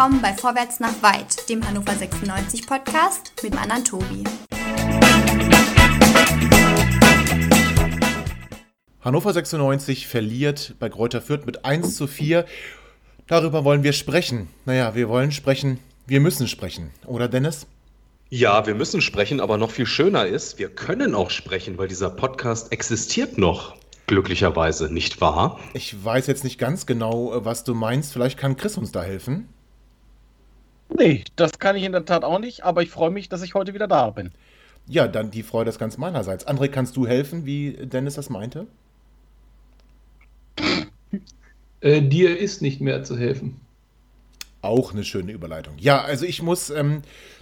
willkommen bei Vorwärts nach Weit, dem Hannover 96 Podcast mit dem anderen Tobi. Hannover 96 verliert bei Kräuter Fürth mit 1 zu 4. Darüber wollen wir sprechen. Naja, wir wollen sprechen, wir müssen sprechen, oder Dennis? Ja, wir müssen sprechen, aber noch viel schöner ist, wir können auch sprechen, weil dieser Podcast existiert noch. Glücklicherweise, nicht wahr? Ich weiß jetzt nicht ganz genau, äh, was du meinst. Vielleicht kann Chris uns da helfen. Nee, das kann ich in der Tat auch nicht, aber ich freue mich, dass ich heute wieder da bin. Ja, dann die Freude ist ganz meinerseits. André, kannst du helfen, wie Dennis das meinte? Äh, dir ist nicht mehr zu helfen. Auch eine schöne Überleitung. Ja, also ich muss, ähm,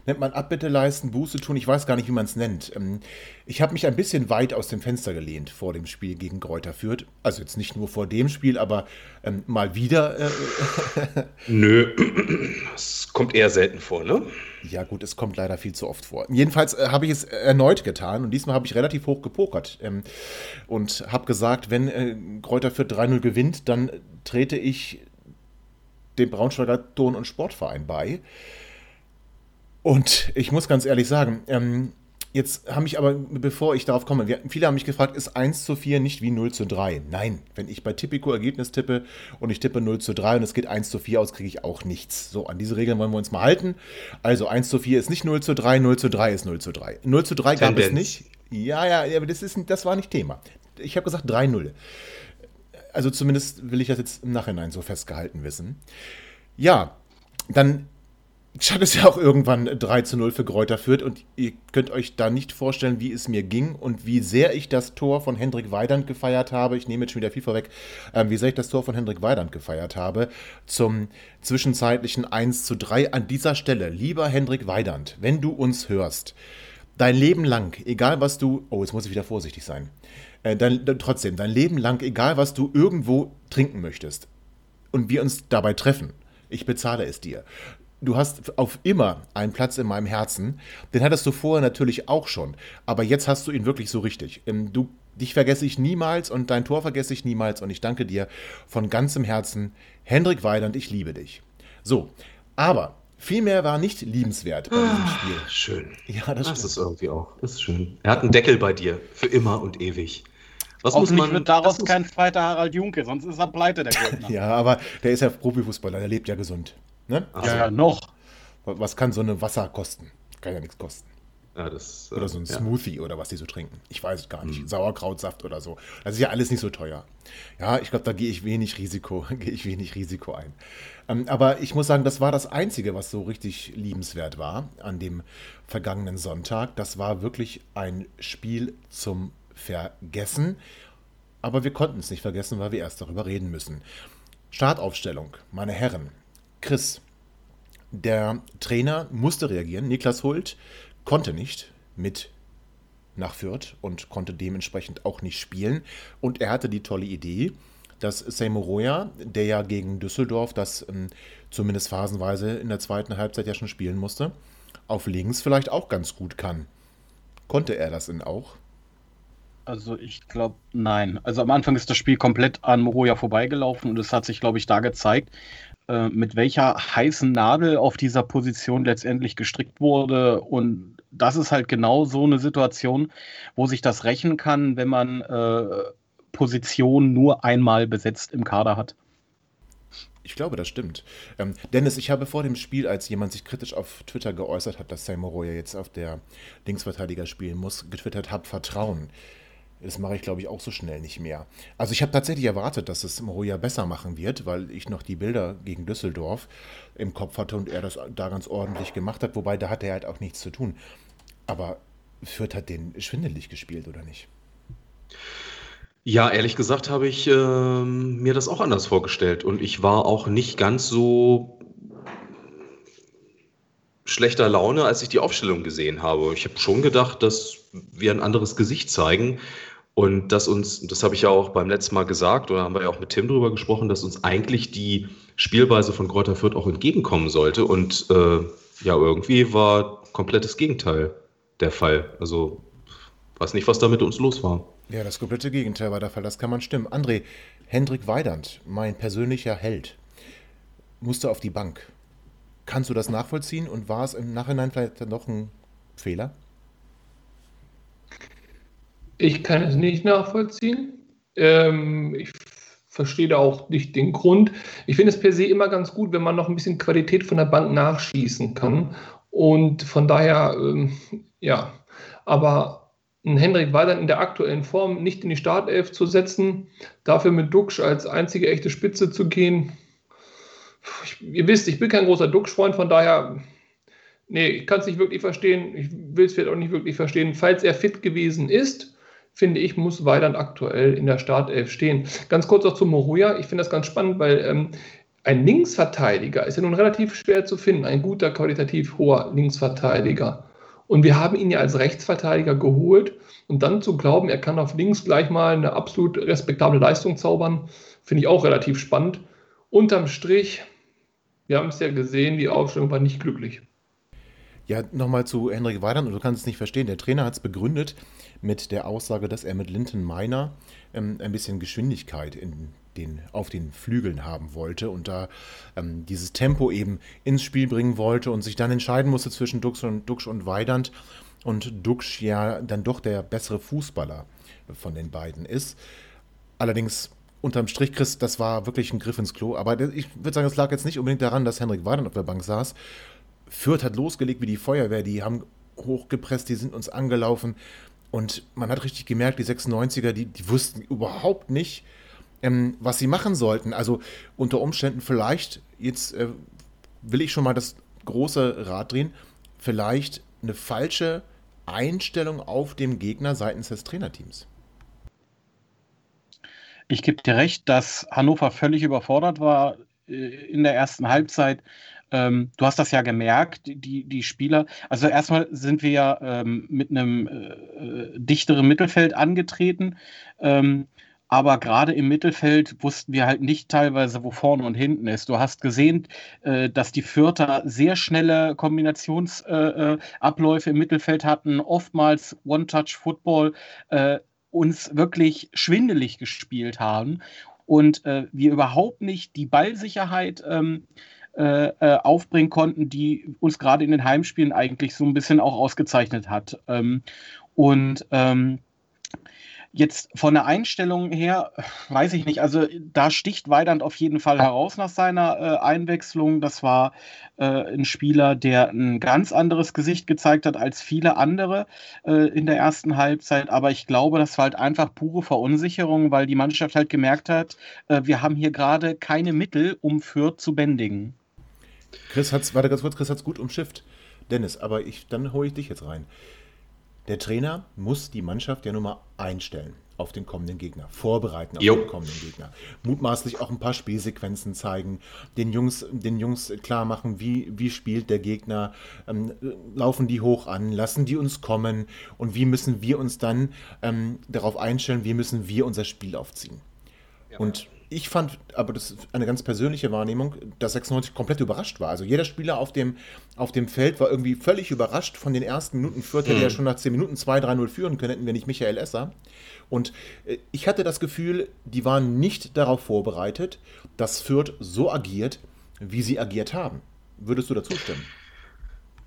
nennt man Abbitte leisten, Buße tun, ich weiß gar nicht, wie man es nennt. Ähm, ich habe mich ein bisschen weit aus dem Fenster gelehnt vor dem Spiel gegen Kräuter Fürth. Also jetzt nicht nur vor dem Spiel, aber ähm, mal wieder. Äh, Nö, es kommt eher selten vor, ne? Ja gut, es kommt leider viel zu oft vor. Jedenfalls äh, habe ich es erneut getan und diesmal habe ich relativ hoch gepokert ähm, und habe gesagt, wenn äh, Kräuter Fürth 3-0 gewinnt, dann trete ich dem Braunschweiger Ton- und Sportverein bei. Und ich muss ganz ehrlich sagen, ähm, jetzt haben mich aber, bevor ich darauf komme, wir, viele haben mich gefragt, ist 1 zu 4 nicht wie 0 zu 3? Nein, wenn ich bei Tipico Ergebnis tippe und ich tippe 0 zu 3 und es geht 1 zu 4 aus, kriege ich auch nichts. So, an diese Regeln wollen wir uns mal halten. Also 1 zu 4 ist nicht 0 zu 3, 0 zu 3 ist 0 zu 3. 0 zu 3 gab es nicht. Ja, ja, aber das, ist, das war nicht Thema. Ich habe gesagt 3-0. Also zumindest will ich das jetzt im Nachhinein so festgehalten wissen. Ja, dann hat es ja auch irgendwann 3 zu 0 für Kräuter führt und ihr könnt euch da nicht vorstellen, wie es mir ging und wie sehr ich das Tor von Hendrik Weidand gefeiert habe. Ich nehme jetzt schon wieder viel vorweg, äh, wie sehr ich das Tor von Hendrik Weidand gefeiert habe zum zwischenzeitlichen 1 zu 3 an dieser Stelle. Lieber Hendrik Weidand, wenn du uns hörst, dein Leben lang, egal was du, oh, jetzt muss ich wieder vorsichtig sein, äh, dein, trotzdem, dein Leben lang, egal was du irgendwo trinken möchtest und wir uns dabei treffen, ich bezahle es dir. Du hast auf immer einen Platz in meinem Herzen. Den hattest du vorher natürlich auch schon, aber jetzt hast du ihn wirklich so richtig. Ähm, du, dich vergesse ich niemals und dein Tor vergesse ich niemals und ich danke dir von ganzem Herzen. Hendrik Weidand, ich liebe dich. So, aber viel mehr war nicht liebenswert bei diesem Ah, Spiel. schön. Ja, das, Das ist irgendwie auch. Das ist schön. Er hat einen Deckel bei dir. Für immer und ewig. Was muss Hoffentlich man. wird daraus kein zweiter Harald Junke, sonst ist er pleite, der Gürtner. Ja, aber der ist ja Profifußballer, der lebt ja gesund. Ne? Ach ja, so. ja, noch. Was kann so eine Wasser kosten? Kann ja nichts kosten. Ja, das, äh, Oder so ein ja. Smoothie oder was die so trinken. Ich weiß es gar nicht. Mhm. Sauerkrautsaft oder so. Das ist ja alles nicht so teuer. Ja, ich glaube, da gehe ich wenig Risiko, gehe ich wenig Risiko ein. Ähm, aber ich muss sagen, das war das Einzige, was so richtig liebenswert war an dem vergangenen Sonntag. Das war wirklich ein Spiel zum Vergessen. Aber wir konnten es nicht vergessen, weil wir erst darüber reden müssen. Startaufstellung, meine Herren. Chris, der Trainer musste reagieren. Niklas Hult konnte nicht mit nach Fürth und konnte dementsprechend auch nicht spielen. Und er hatte die tolle Idee, dass Seymour Roya, der ja gegen Düsseldorf das ähm, zumindest phasenweise in der zweiten Halbzeit ja schon spielen musste, auf links vielleicht auch ganz gut kann. Konnte er das denn auch? Also ich glaube, nein. Also am Anfang ist das Spiel komplett an Moroja vorbeigelaufen und es hat sich, glaube ich, da gezeigt, äh, mit welcher heißen Nadel auf dieser Position letztendlich gestrickt wurde. Und das ist halt genau so eine Situation, wo sich das rächen kann, wenn man äh, Position nur einmal besetzt im Kader hat. Ich glaube, das stimmt. Ähm, Dennis, ich habe vor dem Spiel, als jemand sich kritisch auf Twitter geäußert hat, dass Seymour Roya jetzt auf der Linksverteidiger spielen muss, getwittert, hab Vertrauen. Das mache ich, glaube ich, auch so schnell nicht mehr. Also ich habe tatsächlich erwartet, dass es Moroja besser machen wird, weil ich noch die Bilder gegen Düsseldorf im Kopf hatte und er das da ganz ordentlich gemacht hat. Wobei, da hat er halt auch nichts zu tun. Aber Fürth hat den schwindelig gespielt, oder nicht? Ja, ehrlich gesagt habe ich ähm, mir das auch anders vorgestellt und ich war auch nicht ganz so schlechter Laune, als ich die Aufstellung gesehen habe. Ich habe schon gedacht, dass wir ein anderes Gesicht zeigen und dass uns, das habe ich ja auch beim letzten Mal gesagt oder haben wir ja auch mit Tim drüber gesprochen, dass uns eigentlich die Spielweise von Kräuter Fürth auch entgegenkommen sollte und äh, ja, irgendwie war komplettes Gegenteil der Fall. Also weiß nicht, was da mit uns los war. Ja, das komplette Gegenteil war der Fall, das kann man stimmen. André, Hendrik Weidand, mein persönlicher Held, musste auf die Bank. Kannst du das nachvollziehen und war es im Nachhinein vielleicht dann doch ein Fehler? Ich kann es nicht nachvollziehen. Ähm, ich verstehe da auch nicht den Grund. Ich finde es per se immer ganz gut, wenn man noch ein bisschen Qualität von der Bank nachschießen kann. Und von daher, ähm, ja, aber einen Hendrik Weidern in der aktuellen Form nicht in die Startelf zu setzen, dafür mit Duxch als einzige echte Spitze zu gehen. Ich, ihr wisst, ich bin kein großer Duxch-Freund, von daher, nee, ich kann es nicht wirklich verstehen. Ich will es vielleicht auch nicht wirklich verstehen. Falls er fit gewesen ist, finde ich, muss Weidand aktuell in der Startelf stehen. Ganz kurz auch zu Moruya. Ich finde das ganz spannend, weil ähm, ein Linksverteidiger ist ja nun relativ schwer zu finden, ein guter, qualitativ hoher Linksverteidiger. Und wir haben ihn ja als Rechtsverteidiger geholt. Und dann zu glauben, er kann auf links gleich mal eine absolut respektable Leistung zaubern, finde ich auch relativ spannend. Unterm Strich, wir haben es ja gesehen, die Aufstellung war nicht glücklich. Ja, nochmal zu Henrik Weidand, und du kannst es nicht verstehen. Der Trainer hat es begründet mit der Aussage, dass er mit Linton Miner ähm, ein bisschen Geschwindigkeit in den, auf den Flügeln haben wollte und da ähm, dieses Tempo eben ins Spiel bringen wollte und sich dann entscheiden musste zwischen Dux und, Dux und Weidand. Und Dux ja dann doch der bessere Fußballer von den beiden ist. Allerdings unterm Strich, Chris, das war wirklich ein Griff ins Klo. Aber ich würde sagen, es lag jetzt nicht unbedingt daran, dass Henrik Weidand auf der Bank saß, Fürth hat losgelegt wie die Feuerwehr, die haben hochgepresst, die sind uns angelaufen. Und man hat richtig gemerkt, die 96er, die, die wussten überhaupt nicht, ähm, was sie machen sollten. Also unter Umständen vielleicht, jetzt äh, will ich schon mal das große Rad drehen, vielleicht eine falsche Einstellung auf dem Gegner seitens des Trainerteams. Ich gebe dir recht, dass Hannover völlig überfordert war äh, in der ersten Halbzeit. Ähm, du hast das ja gemerkt, die, die Spieler. Also erstmal sind wir ja ähm, mit einem äh, äh, dichteren Mittelfeld angetreten. Ähm, aber gerade im Mittelfeld wussten wir halt nicht teilweise, wo vorne und hinten ist. Du hast gesehen, äh, dass die Fürther sehr schnelle Kombinationsabläufe äh, im Mittelfeld hatten, oftmals One-Touch-Football uns wirklich schwindelig gespielt haben und wir überhaupt nicht die Ballsicherheit ähm, äh, äh, aufbringen konnten, die uns gerade in den Heimspielen eigentlich so ein bisschen auch ausgezeichnet hat. Ähm, und ähm, Jetzt von der Einstellung her, weiß ich nicht. Also da sticht Weidand auf jeden Fall heraus nach seiner äh, Einwechslung. Das war äh, ein Spieler, der ein ganz anderes Gesicht gezeigt hat als viele andere äh, in der ersten Halbzeit. Aber ich glaube, das war halt einfach pure Verunsicherung, weil die Mannschaft halt gemerkt hat, äh, wir haben hier gerade keine Mittel, um Fürth zu bändigen. Chris hat's, warte ganz kurz, Chris hat's gut umschifft. Dennis, aber ich, dann hole ich dich jetzt rein. Der Trainer muss die Mannschaft ja nun mal einstellen auf den kommenden Gegner, vorbereiten auf jo. den kommenden Gegner. Mutmaßlich auch ein paar Spielsequenzen zeigen, den Jungs, den Jungs klar machen, wie, wie spielt der Gegner, ähm, laufen die hoch an, lassen die uns kommen und wie müssen wir uns dann ähm, darauf einstellen, wie müssen wir unser Spiel aufziehen. Ja. Und ich fand, aber das ist eine ganz persönliche Wahrnehmung, dass 96 komplett überrascht war. Also jeder Spieler auf dem, auf dem Feld war irgendwie völlig überrascht von den ersten Minuten. Fürth hätte mhm. ja schon nach 10 Minuten 2-3-0 führen können, hätten wir nicht Michael Esser. Und äh, ich hatte das Gefühl, die waren nicht darauf vorbereitet, dass Fürth so agiert, wie sie agiert haben. Würdest du dazu stimmen?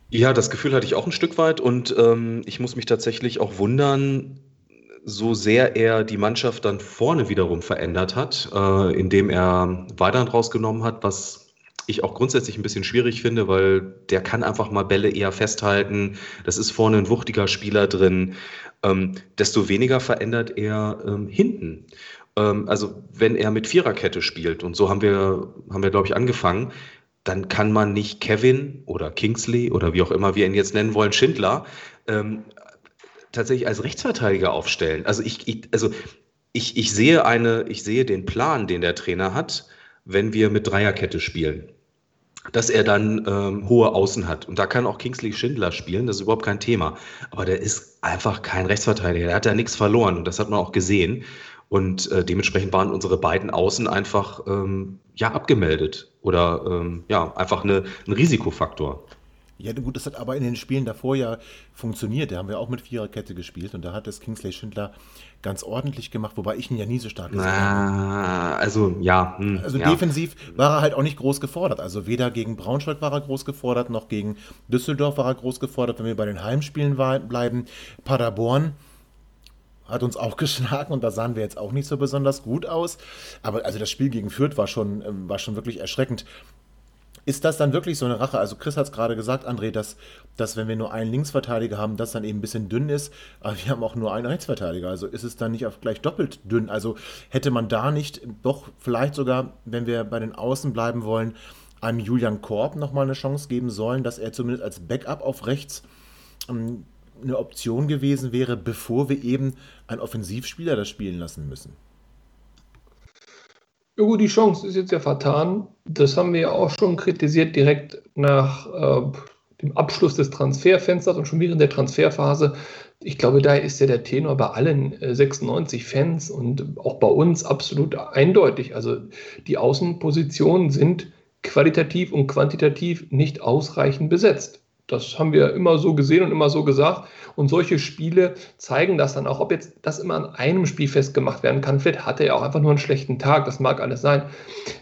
Ja, das Gefühl hatte ich auch ein Stück weit und ähm, ich muss mich tatsächlich auch wundern, so sehr er die Mannschaft dann vorne wiederum verändert hat, äh, indem er Weidand rausgenommen hat, was ich auch grundsätzlich ein bisschen schwierig finde, weil der kann einfach mal Bälle eher festhalten. Das ist vorne ein wuchtiger Spieler drin. Ähm, desto weniger verändert er ähm, hinten. Ähm, also wenn er mit Viererkette spielt, und so haben wir, haben wir, glaube ich, angefangen, dann kann man nicht Kevin oder Kingsley oder wie auch immer wir ihn jetzt nennen wollen, Schindler, ähm, tatsächlich als Rechtsverteidiger aufstellen. Also ich, ich, also ich, ich, sehe eine, ich sehe den Plan, den der Trainer hat, wenn wir mit Dreierkette spielen. Dass er dann ähm, hohe Außen hat. Und da kann auch Kingsley Schindler spielen, das ist überhaupt kein Thema. Aber der ist einfach kein Rechtsverteidiger. Der hat ja nichts verloren und das hat man auch gesehen. Und äh, dementsprechend waren unsere beiden Außen einfach ähm, ja, abgemeldet oder ähm, ja, einfach eine, ein Risikofaktor. Ja, gut, das hat aber in den Spielen davor ja funktioniert. Da haben wir auch mit Viererkette gespielt und da hat es Kingsley Schindler ganz ordentlich gemacht, wobei ich ihn ja nie so stark gesehen habe. Also, ja. Hm, also ja. defensiv war er halt auch nicht groß gefordert. Also weder gegen Braunschweig war er groß gefordert, noch gegen Düsseldorf war er groß gefordert. Wenn wir bei den Heimspielen bleiben, Paderborn hat uns auch geschlagen und da sahen wir jetzt auch nicht so besonders gut aus. Aber also das Spiel gegen Fürth war schon, ähm, war schon wirklich erschreckend. Ist das dann wirklich so eine Rache? Also Chris hat es gerade gesagt, André, dass, dass wenn wir nur einen Linksverteidiger haben, das dann eben ein bisschen dünn ist, aber wir haben auch nur einen Rechtsverteidiger. Also ist es dann nicht auf gleich doppelt dünn? Also hätte man da nicht doch vielleicht sogar, wenn wir bei den Außen bleiben wollen, einem Julian Korb nochmal eine Chance geben sollen, dass er zumindest als Backup auf rechts ähm, eine Option gewesen wäre, bevor wir eben einen Offensivspieler das spielen lassen müssen? Ja gut, die Chance ist jetzt ja vertan. Das haben wir ja auch schon kritisiert direkt nach äh, dem Abschluss des Transferfensters und schon während der Transferphase. Ich glaube, da ist ja der Tenor bei allen äh, 96 Fans und auch bei uns absolut eindeutig. Also die Außenpositionen sind qualitativ und quantitativ nicht ausreichend besetzt. Das haben wir immer so gesehen und immer so gesagt. Und solche Spiele zeigen das dann auch, ob jetzt das immer an einem Spiel festgemacht werden kann. Vielleicht hatte er auch einfach nur einen schlechten Tag, das mag alles sein.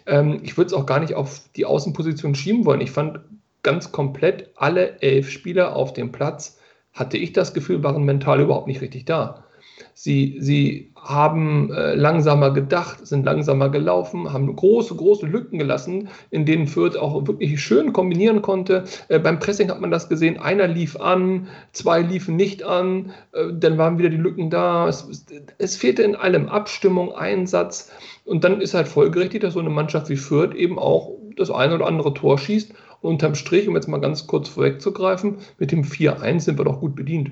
Ähm, ich würde es auch gar nicht auf die Außenposition schieben wollen. Ich fand ganz komplett alle elf Spieler auf dem Platz, hatte ich das Gefühl, waren mental überhaupt nicht richtig da. Sie, sie haben äh, langsamer gedacht, sind langsamer gelaufen, haben große, große Lücken gelassen, in denen Fürth auch wirklich schön kombinieren konnte. Äh, beim Pressing hat man das gesehen, einer lief an, zwei liefen nicht an, äh, dann waren wieder die Lücken da. Es, es, fehlte in allem Abstimmung, Einsatz. Und dann ist halt folgerichtig, dass so eine Mannschaft wie Fürth eben auch das eine oder andere Tor schießt. Und unterm Strich, um jetzt mal ganz kurz vorwegzugreifen, mit dem 4-1 sind wir doch gut bedient.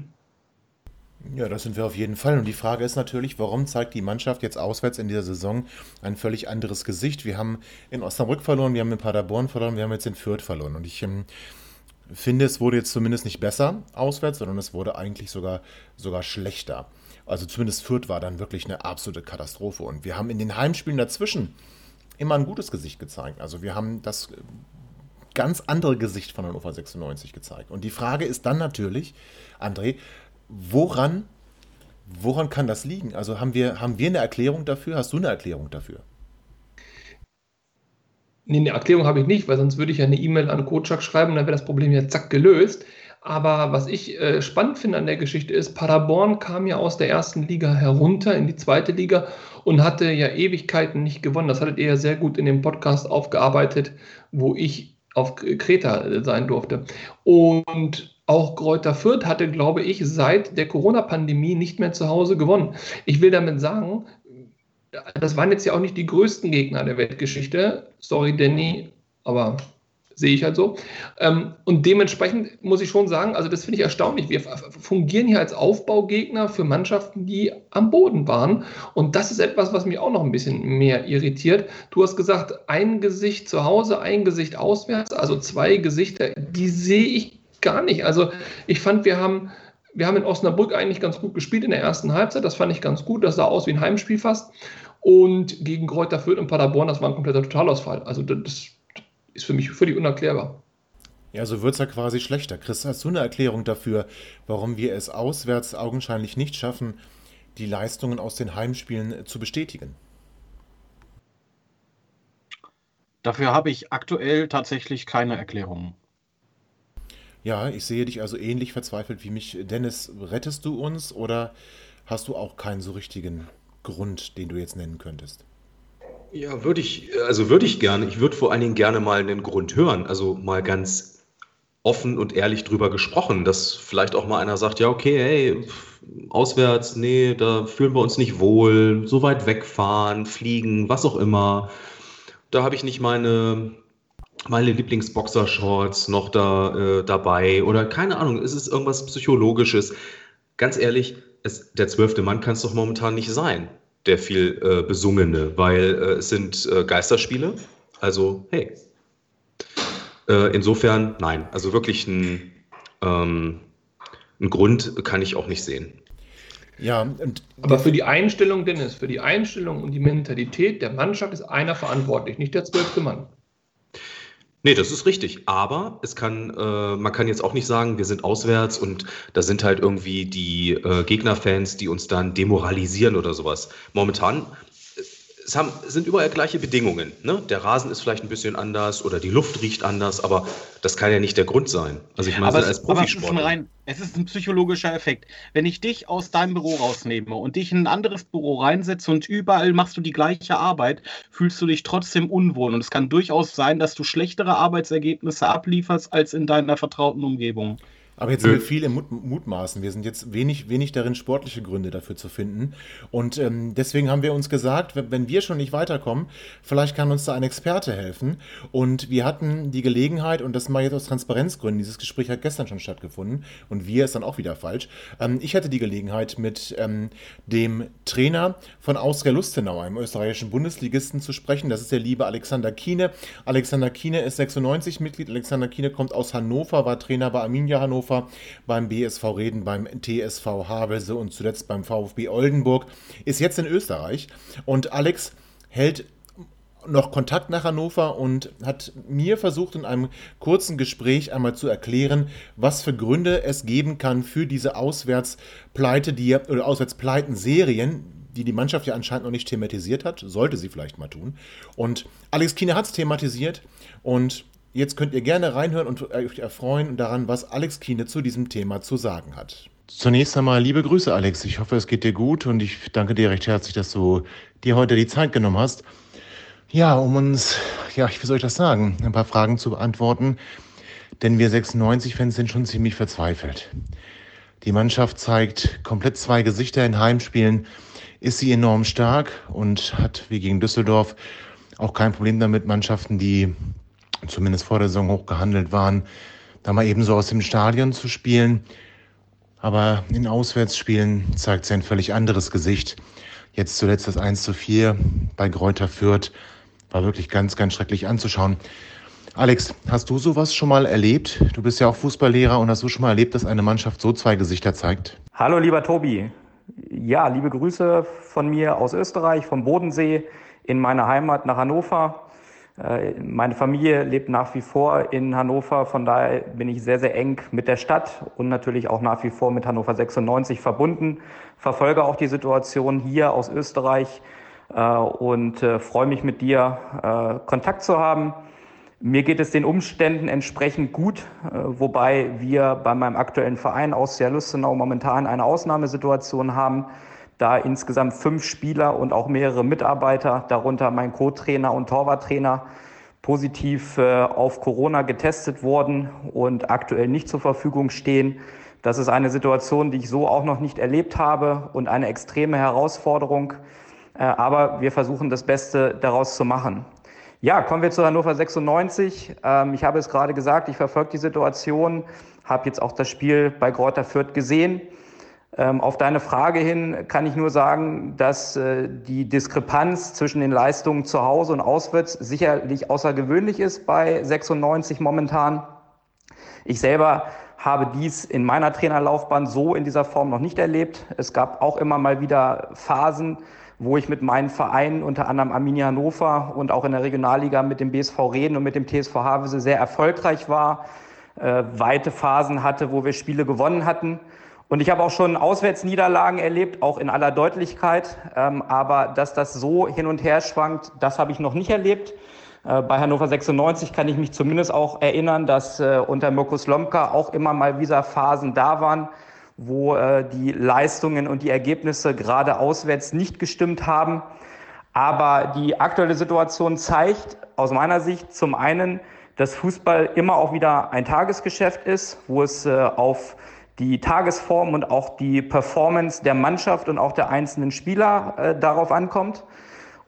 Ja, das sind wir auf jeden Fall. Und die Frage ist natürlich, warum zeigt die Mannschaft jetzt auswärts in dieser Saison ein völlig anderes Gesicht? Wir haben in Osnabrück verloren, wir haben in Paderborn verloren, wir haben jetzt in Fürth verloren. Und ich ähm, finde, es wurde jetzt zumindest nicht besser auswärts, sondern es wurde eigentlich sogar, sogar schlechter. Also zumindest Fürth war dann wirklich eine absolute Katastrophe. Und wir haben in den Heimspielen dazwischen immer ein gutes Gesicht gezeigt. Also wir haben das ganz andere Gesicht von Hannover 96 gezeigt. Und die Frage ist dann natürlich, André, woran, woran kann das liegen? Also haben wir, haben wir eine Erklärung dafür? Hast du eine Erklärung dafür? Nee, eine Erklärung habe ich nicht, weil sonst würde ich ja eine E-Mail an Kotschak schreiben und dann wäre das Problem ja zack gelöst. Aber was ich äh, spannend finde an der Geschichte ist, Paderborn kam ja aus der ersten Liga herunter in die zweite Liga und hatte ja Ewigkeiten nicht gewonnen. Das hattet ihr ja sehr gut in dem Podcast aufgearbeitet, wo ich auf Kreta sein durfte. Und auch Kräuter Fürth hatte, glaube ich, seit der Corona-Pandemie nicht mehr zu Hause gewonnen. Ich will damit sagen, das waren jetzt ja auch nicht die größten Gegner der Weltgeschichte. Sorry, Danny, aber sehe ich halt so. Ähm, und dementsprechend muss ich schon sagen, also das finde ich erstaunlich. Wir fungieren hier als Aufbaugegner für Mannschaften, die am Boden waren. Und das ist etwas, was mich auch noch ein bisschen mehr irritiert. Du hast gesagt, ein Gesicht zu Hause, ein Gesicht auswärts, also zwei Gesichter, die sehe ich gar nicht. Also ich fand, wir haben, wir haben in Osnabrück eigentlich ganz gut gespielt in der ersten Halbzeit. Das fand ich ganz gut. Das sah aus wie ein Heimspiel fast. Und gegen Kräuter Fürth und Paderborn, das war ein kompletter Totalausfall. Also das ist für mich völlig unerklärbar. Ja, so wird es ja quasi schlechter. Chris, hast du eine Erklärung dafür, warum wir es auswärts augenscheinlich nicht schaffen, die Leistungen aus den Heimspielen zu bestätigen? Dafür habe ich aktuell tatsächlich keine Erklärung. Ja, ich sehe dich also ähnlich verzweifelt wie mich. Dennis, rettest du uns oder hast du auch keinen so richtigen Grund, den du jetzt nennen könntest? Ja, würde ich, also würde ich gerne. Ich würde vor allen Dingen gerne mal einen Grund hören. Also mal ganz offen und ehrlich drüber gesprochen, dass vielleicht auch mal einer sagt, ja, okay, hey, auswärts, nee, da fühlen wir uns nicht wohl, so weit wegfahren, fliegen, was auch immer. Da habe ich nicht meine meine Lieblingsboxershorts noch da äh, dabei oder keine Ahnung, ist es irgendwas Psychologisches? Ganz ehrlich, es, der zwölfte Mann kann es doch momentan nicht sein, der viel äh, besungene, weil äh, es sind äh, Geisterspiele. Also, hey. Äh, insofern, nein, also wirklich ein, ähm, ein Grund kann ich auch nicht sehen. Ja, und aber für die Einstellung, Dennis, für die Einstellung und die Mentalität der Mannschaft ist einer verantwortlich, nicht der zwölfte Mann. Nee, das ist richtig. Aber es kann, äh, man kann jetzt auch nicht sagen, wir sind auswärts und da sind halt irgendwie die äh, Gegnerfans, die uns dann demoralisieren oder sowas. Momentan es haben, sind überall gleiche Bedingungen. Ne? Der Rasen ist vielleicht ein bisschen anders oder die Luft riecht anders, aber das kann ja nicht der Grund sein. Also ich meine, aber als Profisportler. Es ist ein psychologischer Effekt. Wenn ich dich aus deinem Büro rausnehme und dich in ein anderes Büro reinsetze und überall machst du die gleiche Arbeit, fühlst du dich trotzdem unwohl. Und es kann durchaus sein, dass du schlechtere Arbeitsergebnisse ablieferst als in deiner vertrauten Umgebung. Aber jetzt sind wir viel im Mut Mutmaßen. Wir sind jetzt wenig, wenig darin, sportliche Gründe dafür zu finden. Und ähm, deswegen haben wir uns gesagt, wenn wir schon nicht weiterkommen, vielleicht kann uns da ein Experte helfen. Und wir hatten die Gelegenheit, und das mal jetzt aus Transparenzgründen, dieses Gespräch hat gestern schon stattgefunden und wir ist dann auch wieder falsch. Ähm, ich hatte die Gelegenheit, mit ähm, dem Trainer von Austria Lustenau, einem österreichischen Bundesligisten, zu sprechen. Das ist der liebe Alexander Kiene. Alexander Kiene ist 96 Mitglied. Alexander Kiene kommt aus Hannover, war Trainer bei Arminia Hannover Hannover, beim BSV Reden, beim TSV Havelse und zuletzt beim VfB Oldenburg, ist jetzt in Österreich. Und Alex hält noch Kontakt nach Hannover und hat mir versucht, in einem kurzen Gespräch einmal zu erklären, was für Gründe es geben kann für diese Auswärtspleite, die oder Auswärtspleiten-Serien, die die Mannschaft ja anscheinend noch nicht thematisiert hat, sollte sie vielleicht mal tun. Und Alex Kine hat es thematisiert und Jetzt könnt ihr gerne reinhören und euch erfreuen daran, was Alex Kiene zu diesem Thema zu sagen hat. Zunächst einmal liebe Grüße, Alex. Ich hoffe, es geht dir gut und ich danke dir recht herzlich, dass du dir heute die Zeit genommen hast. Ja, um uns, ja, wie soll ich das sagen, ein paar Fragen zu beantworten. Denn wir 96-Fans sind schon ziemlich verzweifelt. Die Mannschaft zeigt komplett zwei Gesichter in Heimspielen, ist sie enorm stark und hat, wie gegen Düsseldorf, auch kein Problem damit, Mannschaften, die zumindest vor der Saison hoch gehandelt waren, da mal ebenso aus dem Stadion zu spielen. Aber in Auswärtsspielen zeigt sie ein völlig anderes Gesicht. Jetzt zuletzt das 1 zu 4 bei Gräuter Fürth war wirklich ganz, ganz schrecklich anzuschauen. Alex, hast du sowas schon mal erlebt? Du bist ja auch Fußballlehrer und hast du schon mal erlebt, dass eine Mannschaft so zwei Gesichter zeigt? Hallo, lieber Tobi. Ja, liebe Grüße von mir aus Österreich, vom Bodensee in meine Heimat nach Hannover. Äh, meine Familie lebt nach wie vor in Hannover, von daher bin ich sehr, sehr eng mit der Stadt und natürlich auch nach wie vor mit Hannover 96 verbunden, verfolge auch die Situation hier aus Österreich äh, und äh, freue mich mit dir Kontakt zu haben. Mir geht es den Umständen entsprechend gut, wobei wir bei meinem aktuellen Verein aus Lustenau momentan eine Ausnahmesituation haben da insgesamt fünf Spieler und auch mehrere Mitarbeiter, darunter mein Co-Trainer und Torwarttrainer, positiv äh, auf Corona getestet wurden und aktuell nicht zur Verfügung stehen. Das ist eine Situation, die ich so auch noch nicht erlebt habe und eine extreme Herausforderung. Äh, aber wir versuchen das Beste daraus zu machen. Ja, kommen wir zu Hannover 96. Ähm, ich habe es gerade gesagt, ich verfolge die Situation, habe jetzt auch das Spiel bei Greuther Fürth gesehen. Ähm, auf deine Frage hin kann ich nur sagen, dass äh, die Diskrepanz zwischen den Leistungen zu Hause und auswärts sicherlich außergewöhnlich ist bei 96 momentan. Ich selber habe dies in meiner Trainerlaufbahn so in dieser Form noch nicht erlebt. Es gab auch immer mal wieder Phasen, wo ich mit meinen Vereinen, unter anderem Arminia Hannover und auch in der Regionalliga mit dem BSV Reden und mit dem TSV Havelse sehr erfolgreich war, äh, weite Phasen hatte, wo wir Spiele gewonnen hatten. Und ich habe auch schon Auswärtsniederlagen erlebt, auch in aller Deutlichkeit. Ähm, aber dass das so hin und her schwankt, das habe ich noch nicht erlebt. Äh, bei Hannover 96 kann ich mich zumindest auch erinnern, dass äh, unter Mirko Slomka auch immer mal wieder Phasen da waren, wo äh, die Leistungen und die Ergebnisse gerade auswärts nicht gestimmt haben. Aber die aktuelle Situation zeigt aus meiner Sicht zum einen, dass Fußball immer auch wieder ein Tagesgeschäft ist, wo es auf die Tagesform und auch die Performance der Mannschaft und auch der einzelnen Spieler äh, darauf ankommt.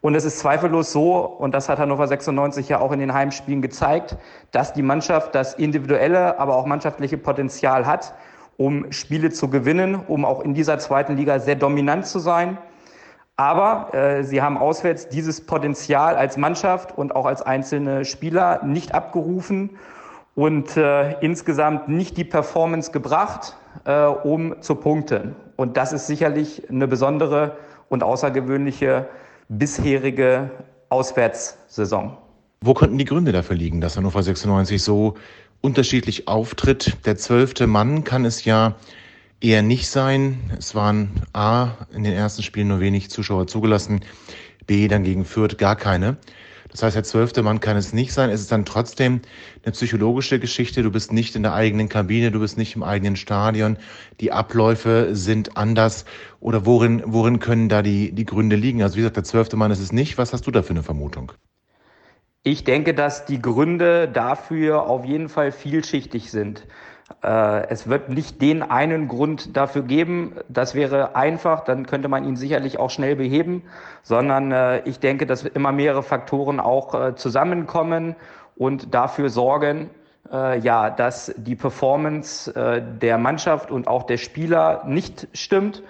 Und es ist zweifellos so, und das hat Hannover 96 ja auch in den Heimspielen gezeigt, dass die Mannschaft das individuelle, aber auch mannschaftliche Potenzial hat, um Spiele zu gewinnen, um auch in dieser zweiten Liga sehr dominant zu sein. Aber äh, sie haben auswärts dieses Potenzial als Mannschaft und auch als einzelne Spieler nicht abgerufen und äh, insgesamt nicht die Performance gebracht, äh, um zu punkten. Und das ist sicherlich eine besondere und außergewöhnliche bisherige Auswärtssaison. Wo könnten die Gründe dafür liegen, dass Hannover 96 so unterschiedlich auftritt? Der zwölfte Mann kann es ja eher nicht sein. Es waren A, in den ersten Spielen nur wenig Zuschauer zugelassen, B, dann gegen Fürth gar keine. Das heißt, der zwölfte Mann kann es nicht sein. Es ist dann trotzdem eine psychologische Geschichte. Du bist nicht in der eigenen Kabine, du bist nicht im eigenen Stadion. Die Abläufe sind anders. Oder worin, worin können da die, die Gründe liegen? Also wie gesagt, der zwölfte Mann ist es nicht. Was hast du da für eine Vermutung? Ich denke, dass die Gründe dafür auf jeden Fall vielschichtig sind. Äh, es wird nicht den einen Grund dafür geben, das wäre einfach, dann könnte man ihn sicherlich auch schnell beheben, sondern äh, ich denke, dass immer mehrere Faktoren auch äh, zusammenkommen und dafür sorgen, ja, dass die Performance der Mannschaft und auch der Spieler nicht stimmt.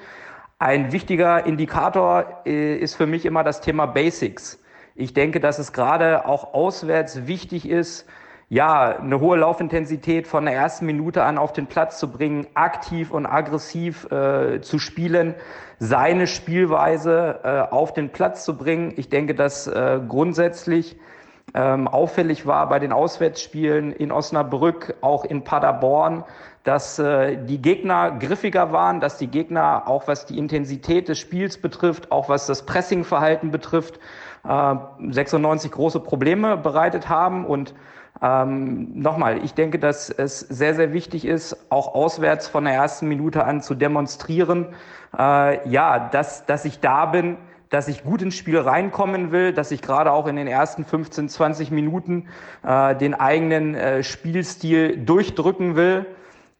Ein wichtiger Indikator ist für mich immer das Thema Basics. Ich denke, dass es gerade auch auswärts wichtig ist, ja, eine hohe Laufintensität von der ersten Minute an auf den Platz zu bringen, aktiv und aggressiv äh, zu spielen, seine Spielweise äh, auf den Platz zu bringen. Ich denke, dass äh, grundsätzlich ähm, auffällig war bei den Auswärtsspielen in Osnabrück, auch in Paderborn, dass äh, die Gegner griffiger waren, dass die Gegner auch was die Intensität des Spiels betrifft, auch was das Pressingverhalten betrifft, 96 äh, große Probleme bereitet haben. Und ähm, nochmal, ich denke, dass es sehr, sehr wichtig ist, auch auswärts von der ersten Minute an zu demonstrieren, äh, ja, dass, dass ich da bin, dass ich gut ins Spiel reinkommen will, dass ich gerade auch in den ersten 15, 20 Minuten äh, den eigenen äh, Spielstil durchdrücken will.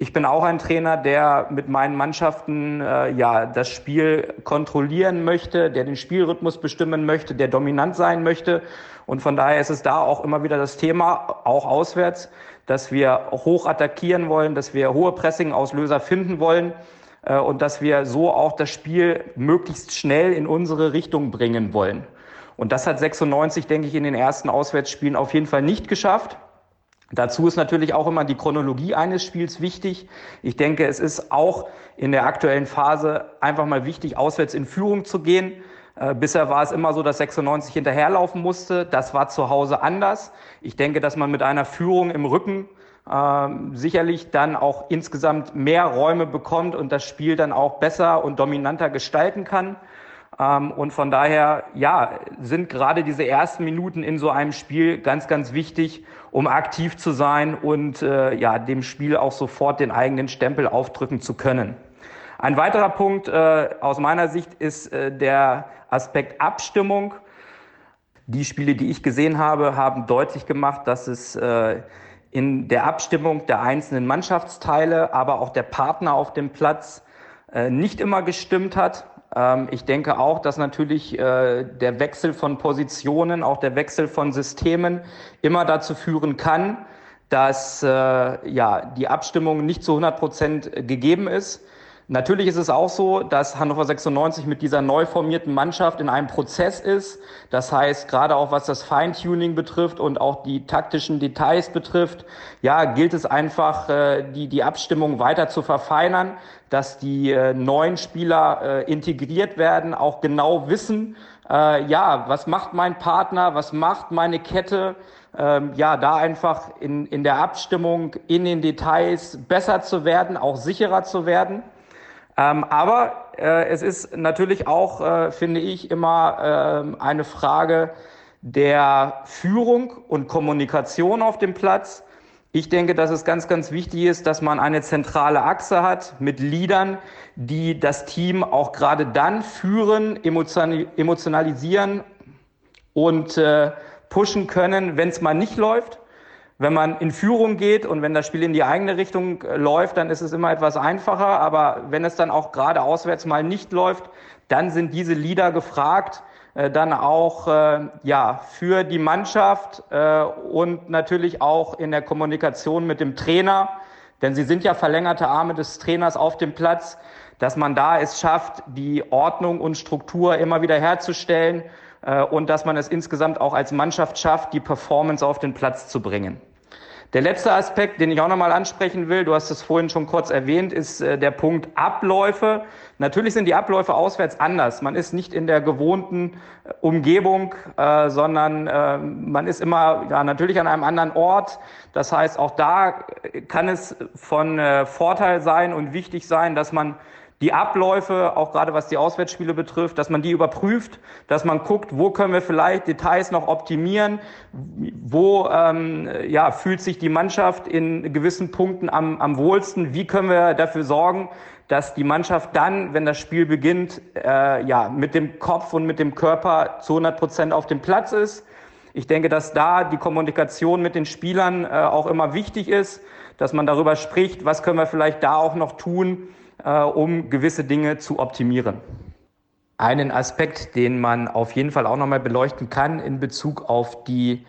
Ich bin auch ein Trainer, der mit meinen Mannschaften äh, ja das Spiel kontrollieren möchte, der den Spielrhythmus bestimmen möchte, der dominant sein möchte. Und von daher ist es da auch immer wieder das Thema, auch auswärts, dass wir hoch attackieren wollen, dass wir hohe Pressing-Auslöser finden wollen äh, und dass wir so auch das Spiel möglichst schnell in unsere Richtung bringen wollen. Und das hat 96, denke ich, in den ersten Auswärtsspielen auf jeden Fall nicht geschafft. Dazu ist natürlich auch immer die Chronologie eines Spiels wichtig. Ich denke, es ist auch in der aktuellen Phase einfach mal wichtig, auswärts in Führung zu gehen. Äh, bisher war es immer so, dass 96 hinterherlaufen musste. Das war zu Hause anders. Ich denke, dass man mit einer Führung im Rücken äh, sicherlich dann auch insgesamt mehr Räume bekommt und das Spiel dann auch besser und dominanter gestalten kann. Ähm, und von daher, ja, sind gerade diese ersten Minuten in so einem Spiel ganz, ganz wichtig, um aktiv zu sein und äh, ja, dem Spiel auch sofort den eigenen Stempel aufdrücken zu können. Ein weiterer Punkt äh, aus meiner Sicht ist äh, der Aspekt Abstimmung. Die Spiele, die ich gesehen habe, haben deutlich gemacht, dass es äh, in der Abstimmung der einzelnen Mannschaftsteile, aber auch der Partner auf dem Platz äh, nicht immer gestimmt hat. Ähm, ich denke auch, dass natürlich äh, der Wechsel von Positionen, auch der Wechsel von Systemen immer dazu führen kann, dass äh, ja, die Abstimmung nicht zu 100 Prozent gegeben ist. Natürlich ist es auch so, dass Hannover 96 mit dieser neu formierten Mannschaft in einem Prozess ist. Das heißt, gerade auch was das Feintuning betrifft und auch die taktischen Details betrifft, ja, gilt es einfach, äh, die, die Abstimmung weiter zu verfeinern, dass die äh, neuen Spieler äh, integriert werden, auch genau wissen, ja, was macht mein Partner, was macht meine Kette, ähm, ja, da einfach in, in der Abstimmung, in den Details besser zu werden, auch sicherer zu werden. Ähm, aber äh, es ist natürlich auch, äh, finde ich, immer äh, eine Frage der Führung und Kommunikation auf dem Platz. Ich denke, dass es ganz, ganz wichtig ist, dass man eine zentrale Achse hat mit Leadern, die das Team auch gerade dann führen, emotionalisieren und äh, pushen können, wenn es mal nicht läuft. Wenn man in Führung geht und wenn das Spiel in die eigene Richtung äh, läuft, dann ist es immer etwas einfacher. Aber wenn es dann auch gerade auswärts mal nicht läuft, dann sind diese Lieder gefragt, äh, dann auch äh, ja für die Mannschaft äh, und natürlich auch in der Kommunikation mit dem Trainer, denn sie sind ja verlängerte Arme des Trainers auf dem Platz, dass man da es schafft, die Ordnung und Struktur immer wieder herzustellen äh, und dass man es insgesamt auch als Mannschaft schafft, die Performance auf den Platz zu bringen. Der letzte Aspekt, den ich auch nochmal ansprechen will, du hast es vorhin schon kurz erwähnt, ist äh, der Punkt Abläufe. Natürlich sind die Abläufe auswärts anders. Man ist nicht in der gewohnten äh, Umgebung, äh, sondern äh, man ist immer ja, natürlich an einem anderen Ort. Das heißt, auch da kann es von Vorteil sein und wichtig sein, dass man die Abläufe, auch gerade was die Auswärtsspiele betrifft, dass man die überprüft, dass man guckt, wo können wir vielleicht Details noch optimieren, wo ähm, ja, fühlt sich die Mannschaft in gewissen Punkten am, am wohlsten, wie können wir dafür sorgen, dass die Mannschaft dann, wenn das Spiel beginnt, äh, ja, mit dem Kopf und mit dem Körper zu 100 Prozent auf dem Platz ist. Ich denke, dass da die Kommunikation mit den Spielern äh, auch immer wichtig ist, dass man darüber spricht, was können wir vielleicht da auch noch tun, äh, um gewisse Dinge zu optimieren. Einen Aspekt, den man auf jeden Fall auch nochmal beleuchten kann in Bezug auf die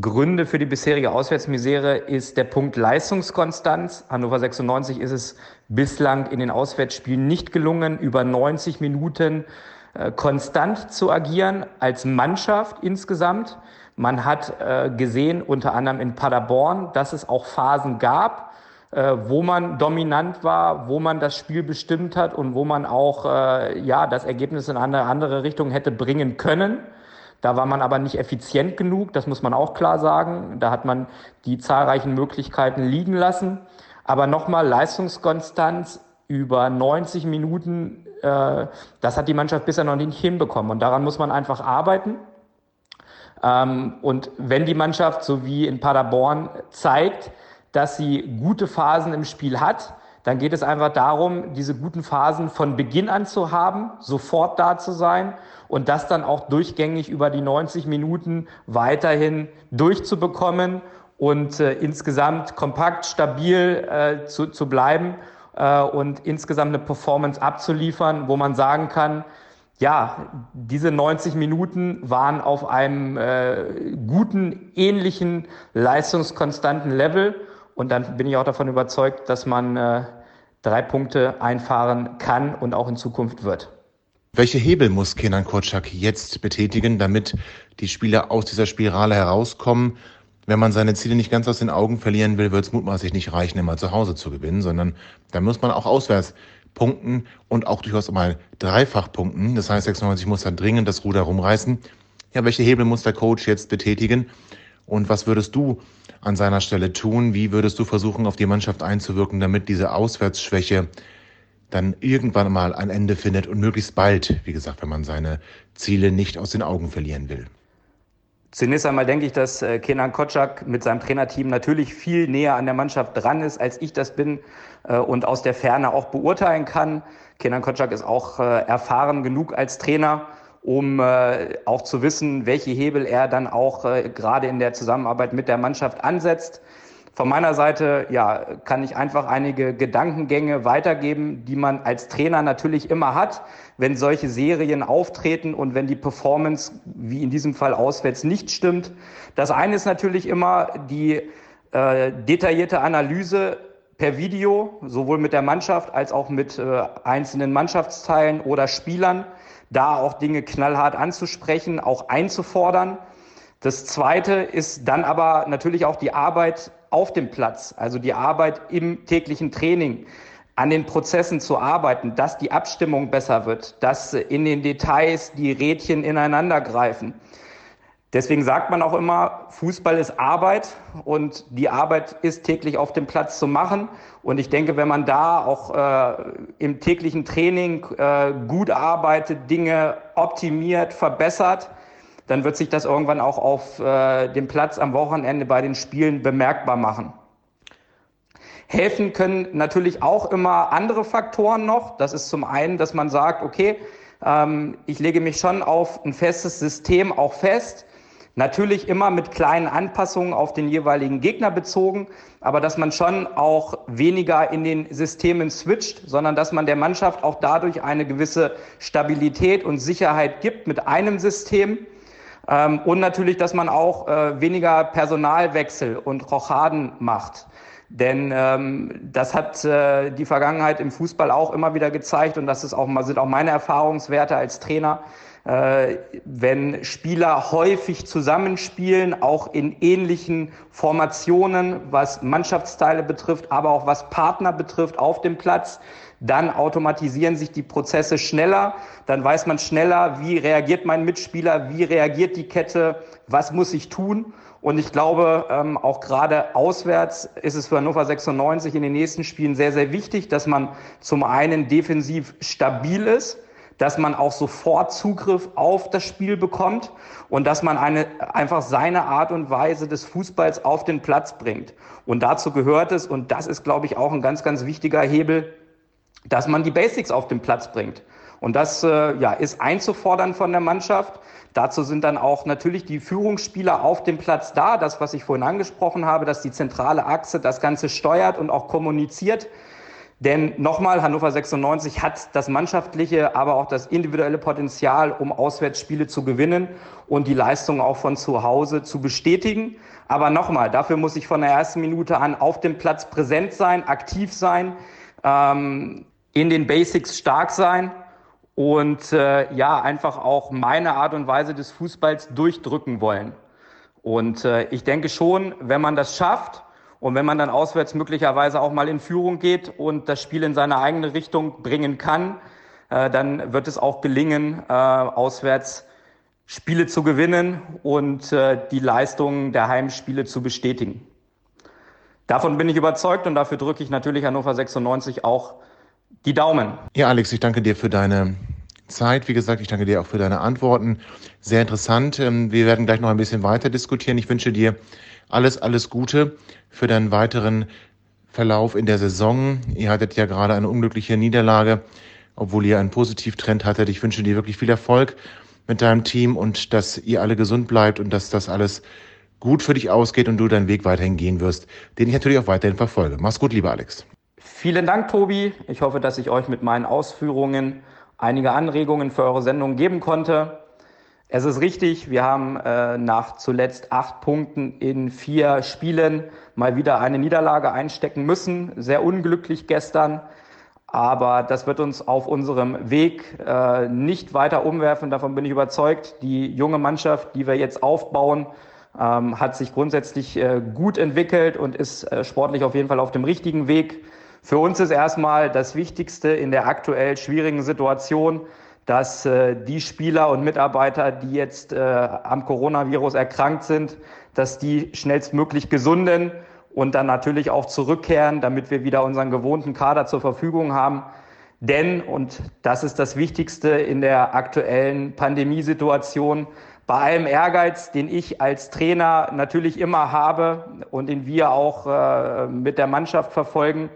Gründe für die bisherige Auswärtsmisere ist der Punkt Leistungskonstanz. Hannover 96 ist es bislang in den Auswärtsspielen nicht gelungen, über 90 Minuten äh, konstant zu agieren als Mannschaft insgesamt. Man hat äh, gesehen, unter anderem in Paderborn, dass es auch Phasen gab, wo man dominant war, wo man das Spiel bestimmt hat und wo man auch äh, ja das Ergebnis in eine andere Richtung hätte bringen können. Da war man aber nicht effizient genug, das muss man auch klar sagen. Da hat man die zahlreichen Möglichkeiten liegen lassen. Aber nochmal Leistungskonstanz über 90 Minuten, äh, das hat die Mannschaft bisher noch nicht hinbekommen. Und daran muss man einfach arbeiten. Ähm, und wenn die Mannschaft, so wie in Paderborn, zeigt, dass sie gute Phasen im Spiel hat, dann geht es einfach darum, diese guten Phasen von Beginn an zu haben, sofort da zu sein und das dann auch durchgängig über die 90 Minuten weiterhin durchzubekommen und äh, insgesamt kompakt, stabil äh, zu, zu bleiben äh, und insgesamt eine Performance abzuliefern, wo man sagen kann, ja, diese 90 Minuten waren auf einem äh, guten, ähnlichen, leistungskonstanten Level und dann bin ich auch davon überzeugt, dass man äh, drei Punkte einfahren kann und auch in Zukunft wird. Welche Hebel muss Kenan Kotschak jetzt betätigen, damit die Spieler aus dieser Spirale herauskommen? Wenn man seine Ziele nicht ganz aus den Augen verlieren will, wird es mutmaßlich nicht reichen, immer zu Hause zu gewinnen, sondern da muss man auch auswärts punkten und auch durchaus mal dreifach punkten. Das heißt, 96 muss dann dringend das Ruder rumreißen. Ja, welche Hebel muss der Coach jetzt betätigen? Und was würdest du an seiner Stelle tun? Wie würdest du versuchen, auf die Mannschaft einzuwirken, damit diese Auswärtsschwäche dann irgendwann mal ein Ende findet und möglichst bald, wie gesagt, wenn man seine Ziele nicht aus den Augen verlieren will? Zunächst einmal denke ich, dass äh, Kenan Kotschak mit seinem Trainerteam natürlich viel näher an der Mannschaft dran ist, als ich das bin äh, und aus der Ferne auch beurteilen kann. Kenan Kotschak ist auch äh, erfahren genug als Trainer um äh, auch zu wissen, welche Hebel er dann auch äh, gerade in der Zusammenarbeit mit der Mannschaft ansetzt. Von meiner Seite ja, kann ich einfach einige Gedankengänge weitergeben, die man als Trainer natürlich immer hat, wenn solche Serien auftreten und wenn die Performance, wie in diesem Fall auswärts, nicht stimmt. Das eine ist natürlich immer die äh, detaillierte Analyse per Video, sowohl mit der Mannschaft als auch mit äh, einzelnen Mannschaftsteilen oder Spielern da auch Dinge knallhart anzusprechen, auch einzufordern. Das Zweite ist dann aber natürlich auch die Arbeit auf dem Platz, also die Arbeit im täglichen Training, an den Prozessen zu arbeiten, dass die Abstimmung besser wird, dass in den Details die Rädchen ineinander greifen. Deswegen sagt man auch immer, Fußball ist Arbeit und die Arbeit ist täglich auf dem Platz zu machen. Und ich denke, wenn man da auch äh, im täglichen Training äh, gut arbeitet, Dinge optimiert, verbessert, dann wird sich das irgendwann auch auf äh, dem Platz am Wochenende bei den Spielen bemerkbar machen. Helfen können natürlich auch immer andere Faktoren noch. Das ist zum einen, dass man sagt, okay, ähm, ich lege mich schon auf ein festes System auch fest Natürlich immer mit kleinen Anpassungen auf den jeweiligen Gegner bezogen, aber dass man schon auch weniger in den Systemen switcht, sondern dass man der Mannschaft auch dadurch eine gewisse Stabilität und Sicherheit gibt mit einem System. Ähm, und natürlich, dass man auch äh, weniger Personalwechsel und Rochaden macht. Denn ähm, das hat äh, die Vergangenheit im Fußball auch immer wieder gezeigt und das ist auch, sind auch meine Erfahrungswerte als Trainer, wenn Spieler häufig zusammenspielen, auch in ähnlichen Formationen, was Mannschaftsteile betrifft, aber auch was Partner betrifft auf dem Platz, dann automatisieren sich die Prozesse schneller, dann weiß man schneller, wie reagiert mein Mitspieler, wie reagiert die Kette, was muss ich tun. Und ich glaube, ähm, auch gerade auswärts ist es für Hannover 96 in den nächsten Spielen sehr, sehr wichtig, dass man zum einen defensiv stabil ist, dass man auch sofort Zugriff auf das Spiel bekommt und dass man eine, einfach seine Art und Weise des Fußballs auf den Platz bringt. Und dazu gehört es, und das ist, glaube ich, auch ein ganz, ganz wichtiger Hebel, dass man die Basics auf den Platz bringt. Und das äh, ja, ist einzufordern von der Mannschaft. Dazu sind dann auch natürlich die Führungsspieler auf dem Platz da. Das, was ich vorhin angesprochen habe, dass die zentrale Achse das Ganze steuert und auch kommuniziert. Denn nochmal, Hannover 96 hat das mannschaftliche, aber auch das individuelle Potenzial, um Auswärtsspiele zu gewinnen und die Leistung auch von zu Hause zu bestätigen. Aber nochmal, dafür muss ich von der ersten Minute an auf dem Platz präsent sein, aktiv sein, ähm, in den Basics stark sein und äh, ja, einfach auch meine Art und Weise des Fußballs durchdrücken wollen. Und äh, ich denke schon, wenn man das schafft, und wenn man dann auswärts möglicherweise auch mal in Führung geht und das Spiel in seine eigene Richtung bringen kann, äh, dann wird es auch gelingen, äh, auswärts Spiele zu gewinnen und äh, die Leistungen der Heimspiele zu bestätigen. Davon bin ich überzeugt und dafür drücke ich natürlich Hannover 96 auch die Daumen. Ja, Alex, ich danke dir für deine Zeit. Wie gesagt, ich danke dir auch für deine Antworten. Sehr interessant. Ähm, wir werden gleich noch ein bisschen weiter diskutieren. Ich wünsche dir alles, alles Gute für deinen weiteren Verlauf in der Saison. Ihr hattet ja gerade eine unglückliche Niederlage, obwohl ihr einen Positivtrend hattet. Ich wünsche dir wirklich viel Erfolg mit deinem Team und dass ihr alle gesund bleibt und dass das alles gut für dich ausgeht und du deinen Weg weiterhin gehen wirst, den ich natürlich auch weiterhin verfolge. Mach's gut, lieber Alex. Vielen Dank, Tobi. Ich hoffe, dass ich euch mit meinen Ausführungen einige Anregungen für eure Sendung geben konnte. Es ist richtig, wir haben äh, nach zuletzt acht Punkten in vier Spielen mal wieder eine Niederlage einstecken müssen. Sehr unglücklich gestern, aber das wird uns auf unserem Weg äh, nicht weiter umwerfen. Davon bin ich überzeugt. Die junge Mannschaft, die wir jetzt aufbauen, ähm, hat sich grundsätzlich äh, gut entwickelt und ist äh, sportlich auf jeden Fall auf dem richtigen Weg. Für uns ist erstmal das Wichtigste in der aktuell schwierigen Situation, dass äh, die Spieler und Mitarbeiter, die jetzt äh, am Coronavirus erkrankt sind, dass die schnellstmöglich gesunden und dann natürlich auch zurückkehren, damit wir wieder unseren gewohnten Kader zur Verfügung haben. Denn, und das ist das Wichtigste in der aktuellen Pandemiesituation, bei allem Ehrgeiz, den ich als Trainer natürlich immer habe und den wir auch äh, mit der Mannschaft verfolgen,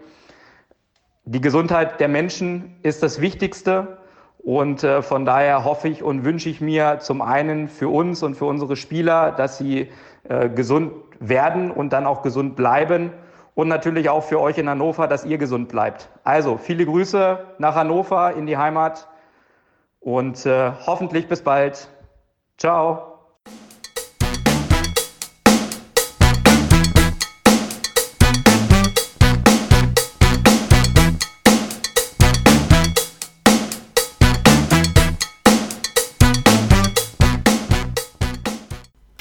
die Gesundheit der Menschen ist das Wichtigste. Und äh, von daher hoffe ich und wünsche ich mir zum einen für uns und für unsere Spieler, dass sie äh, gesund werden und dann auch gesund bleiben. Und natürlich auch für euch in Hannover, dass ihr gesund bleibt. Also viele Grüße nach Hannover in die Heimat und äh, hoffentlich bis bald. Ciao.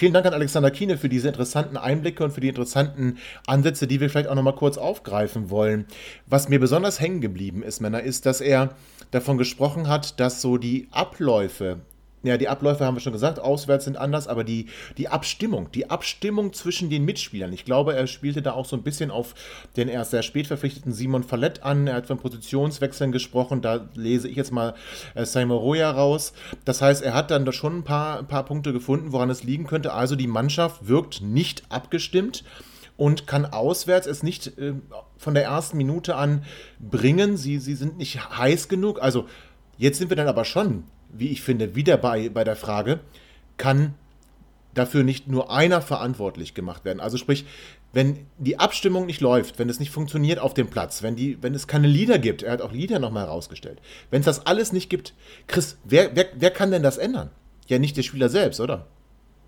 Vielen Dank an Alexander Kiene für diese interessanten Einblicke und für die interessanten Ansätze, die wir vielleicht auch nochmal kurz aufgreifen wollen. Was mir besonders hängen geblieben ist, Männer, ist, dass er davon gesprochen hat, dass so die Abläufe ja, die Abläufe haben wir schon gesagt, auswärts sind anders, aber die, die Abstimmung, die Abstimmung zwischen den Mitspielern. Ich glaube, er spielte da auch so ein bisschen auf den erst sehr spät verpflichteten Simon Fallett an. Er hat von Positionswechseln gesprochen. Da lese ich jetzt mal äh, Simon Roya raus. Das heißt, er hat dann da schon ein paar, ein paar Punkte gefunden, woran es liegen könnte. Also die Mannschaft wirkt nicht abgestimmt und kann auswärts es nicht äh, von der ersten Minute an bringen. Sie, sie sind nicht heiß genug. Also jetzt sind wir dann aber schon wie ich finde, wieder bei, bei der Frage, kann dafür nicht nur einer verantwortlich gemacht werden. Also sprich, wenn die Abstimmung nicht läuft, wenn es nicht funktioniert auf dem Platz, wenn, die, wenn es keine Lieder gibt, er hat auch Lieder nochmal herausgestellt, wenn es das alles nicht gibt, Chris, wer, wer, wer kann denn das ändern? Ja, nicht der Spieler selbst, oder?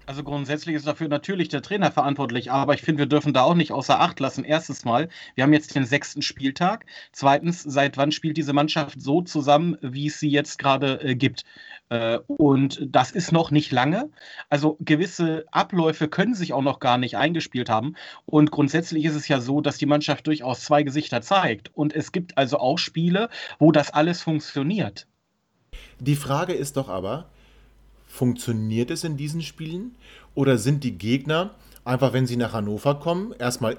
Also grundsätzlich ist dafür natürlich der Trainer verantwortlich, aber ich finde, wir dürfen da auch nicht außer Acht lassen. Erstens mal, wir haben jetzt den sechsten Spieltag. Zweitens, seit wann spielt diese Mannschaft so zusammen, wie es sie jetzt gerade äh, gibt? Äh, und das ist noch nicht lange. Also gewisse Abläufe können sich auch noch gar nicht eingespielt haben. Und grundsätzlich ist es ja so, dass die Mannschaft durchaus zwei Gesichter zeigt. Und es gibt also auch Spiele, wo das alles funktioniert. Die Frage ist doch aber, Funktioniert es in diesen Spielen? Oder sind die Gegner einfach, wenn sie nach Hannover kommen, erstmal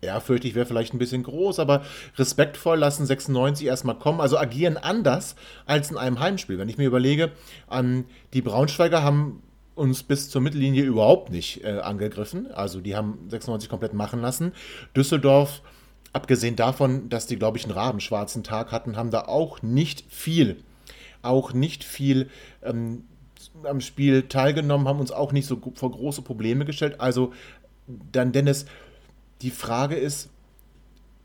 ehrfürchtig wäre vielleicht ein bisschen groß, aber respektvoll lassen 96 erstmal kommen, also agieren anders als in einem Heimspiel. Wenn ich mir überlege, ähm, die Braunschweiger haben uns bis zur Mittellinie überhaupt nicht äh, angegriffen, also die haben 96 komplett machen lassen. Düsseldorf, abgesehen davon, dass die, glaube ich, einen rabenschwarzen Tag hatten, haben da auch nicht viel, auch nicht viel ähm, am Spiel teilgenommen, haben uns auch nicht so vor große Probleme gestellt. Also dann, Dennis, die Frage ist,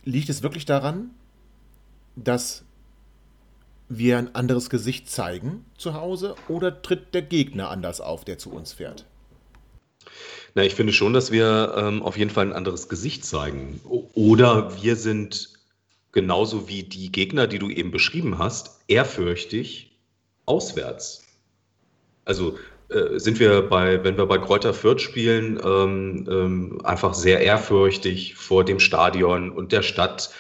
liegt es wirklich daran, dass wir ein anderes Gesicht zeigen zu Hause oder tritt der Gegner anders auf, der zu uns fährt? Na, ich finde schon, dass wir ähm, auf jeden Fall ein anderes Gesicht zeigen. Oder wir sind genauso wie die Gegner, die du eben beschrieben hast, ehrfürchtig auswärts. Also äh, sind wir bei, wenn wir bei Kräuter Fürth spielen, ähm, ähm, einfach sehr ehrfürchtig vor dem Stadion und der Stadt,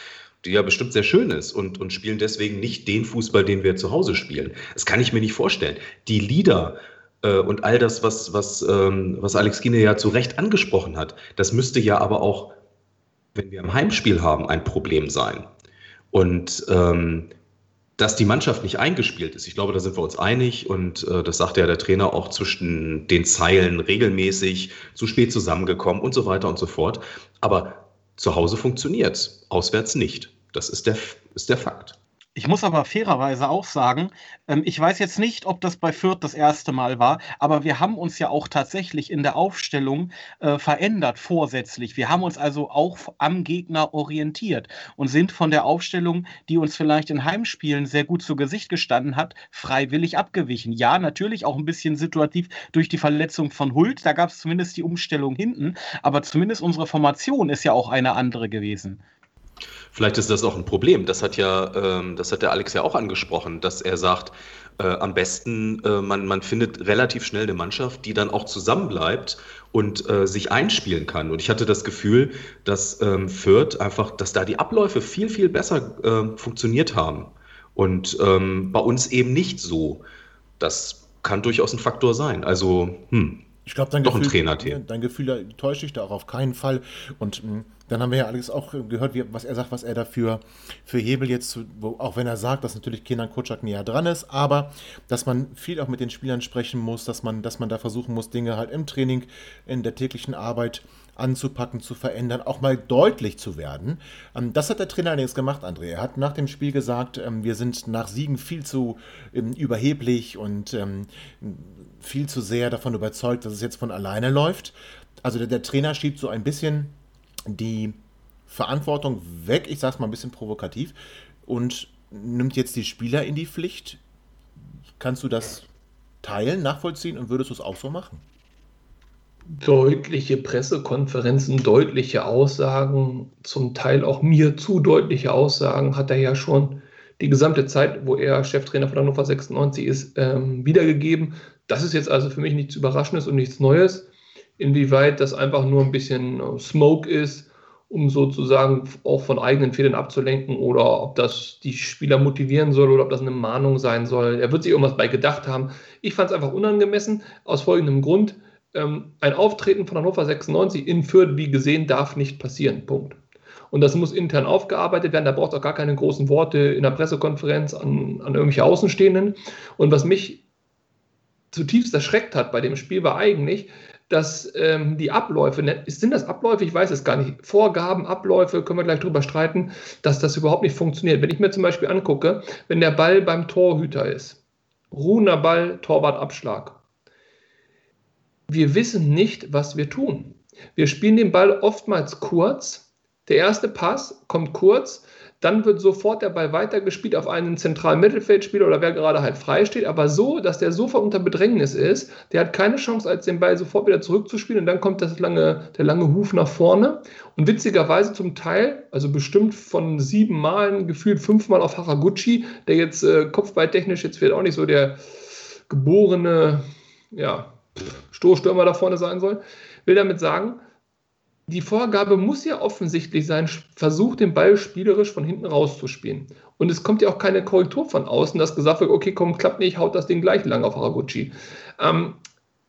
die ja bestimmt sehr schön ist und, und spielen deswegen nicht den Fußball, den wir zu Hause spielen. Das kann ich mir nicht vorstellen. Die Lieder äh, und all das, was, was, ähm, was Alex Gine ja zu Recht angesprochen hat, das müsste ja aber auch, wenn wir ein Heimspiel haben, ein Problem sein. Und ähm, dass die Mannschaft nicht eingespielt ist. Ich glaube, da sind wir uns einig und äh, das sagte ja der Trainer auch zwischen den Zeilen regelmäßig, zu spät zusammengekommen und so weiter und so fort. Aber zu Hause funktioniert auswärts nicht. Das ist der, ist der Fakt. Ich muss aber fairerweise auch sagen, ähm, ich weiß jetzt nicht, ob das bei Fürth das erste Mal war, aber wir haben uns ja auch tatsächlich in der Aufstellung äh, verändert vorsätzlich. Wir haben uns also auch am Gegner orientiert und sind von der Aufstellung, die uns vielleicht in Heimspielen sehr gut zu Gesicht gestanden hat, freiwillig abgewichen. Ja, natürlich auch ein bisschen situativ durch die Verletzung von Hult, da gab es zumindest die Umstellung hinten, aber zumindest unsere Formation ist ja auch eine andere gewesen. Vielleicht ist das auch ein Problem. Das hat ja, ähm, das hat der Alex ja auch angesprochen, dass er sagt, äh, am besten, äh, man, man findet relativ schnell eine Mannschaft, die dann auch zusammenbleibt und äh, sich einspielen kann. Und ich hatte das Gefühl, dass ähm, Fürth einfach, dass da die Abläufe viel, viel besser äh, funktioniert haben. Und ähm, bei uns eben nicht so. Das kann durchaus ein Faktor sein. Also, hm. Ich glaube, dein, Gefühl, dein Gefühl täuscht dich da auch auf keinen Fall. Und mh, hm, dann haben wir ja alles auch gehört, wie, was er sagt, was er dafür für Hebel jetzt, wo, auch wenn er sagt, dass natürlich Kenan Kutschak näher dran ist, aber dass man viel auch mit den Spielern sprechen muss, dass man, dass man da versuchen muss, Dinge halt im Training, in der täglichen Arbeit anzupacken, zu verändern, auch mal deutlich zu werden. Ähm, das hat der Trainer allerdings gemacht, André. Er hat nach dem Spiel gesagt, ähm, wir sind nach Siegen viel zu ähm, überheblich und viel zu sehr davon überzeugt, dass es jetzt von alleine läuft. Also der, der Trainer schiebt so ein bisschen die Verantwortung weg, ich sage es mal ein bisschen provokativ, und nimmt jetzt die Spieler in die Pflicht. Kannst du das teilen, nachvollziehen und würdest du es auch so machen? Deutliche Pressekonferenzen, deutliche Aussagen, zum Teil auch mir zu deutliche Aussagen hat er ja schon die gesamte Zeit, wo er Cheftrainer von Hannover 96 ist, ähm, wiedergegeben. Das ist jetzt also für mich nichts Überraschendes und nichts Neues inwieweit das einfach nur ein bisschen äh, Smoke ist, um sozusagen auch von eigenen Fehlern abzulenken oder ob das die Spieler motivieren soll oder ob das eine Mahnung sein soll. Er wird sich irgendwas bei gedacht haben. Ich fand es einfach unangemessen aus folgendem Grund. Ähm, ein Auftreten von Hannover 96 in Fürth, wie gesehen, darf nicht passieren. Punkt. Und das muss intern aufgearbeitet werden. Da braucht es auch gar keine großen Worte in der Pressekonferenz an, an irgendwelche Außenstehenden. Und was mich zutiefst erschreckt hat bei dem Spiel war eigentlich, dass ähm, die Abläufe, ne, sind das Abläufe? Ich weiß es gar nicht. Vorgaben, Abläufe, können wir gleich drüber streiten, dass das überhaupt nicht funktioniert. Wenn ich mir zum Beispiel angucke, wenn der Ball beim Torhüter ist, ruhender Ball, Torwartabschlag. Wir wissen nicht, was wir tun. Wir spielen den Ball oftmals kurz. Der erste Pass kommt kurz, dann wird sofort der Ball weitergespielt auf einen zentralen Mittelfeldspieler oder wer gerade halt frei steht, aber so, dass der sofort unter Bedrängnis ist, der hat keine Chance, als den Ball sofort wieder zurückzuspielen und dann kommt das lange, der lange Huf nach vorne. Und witzigerweise zum Teil, also bestimmt von sieben Malen, gefühlt fünfmal auf Haraguchi, der jetzt äh, kopfballtechnisch jetzt wird auch nicht so der geborene, ja, Stoßstürmer da vorne sein soll, will damit sagen, die Vorgabe muss ja offensichtlich sein, versucht den Ball spielerisch von hinten rauszuspielen. Und es kommt ja auch keine Korrektur von außen, dass gesagt wird, okay, komm, klappt nicht, haut das Ding gleich lang auf Haraguchi. Ähm,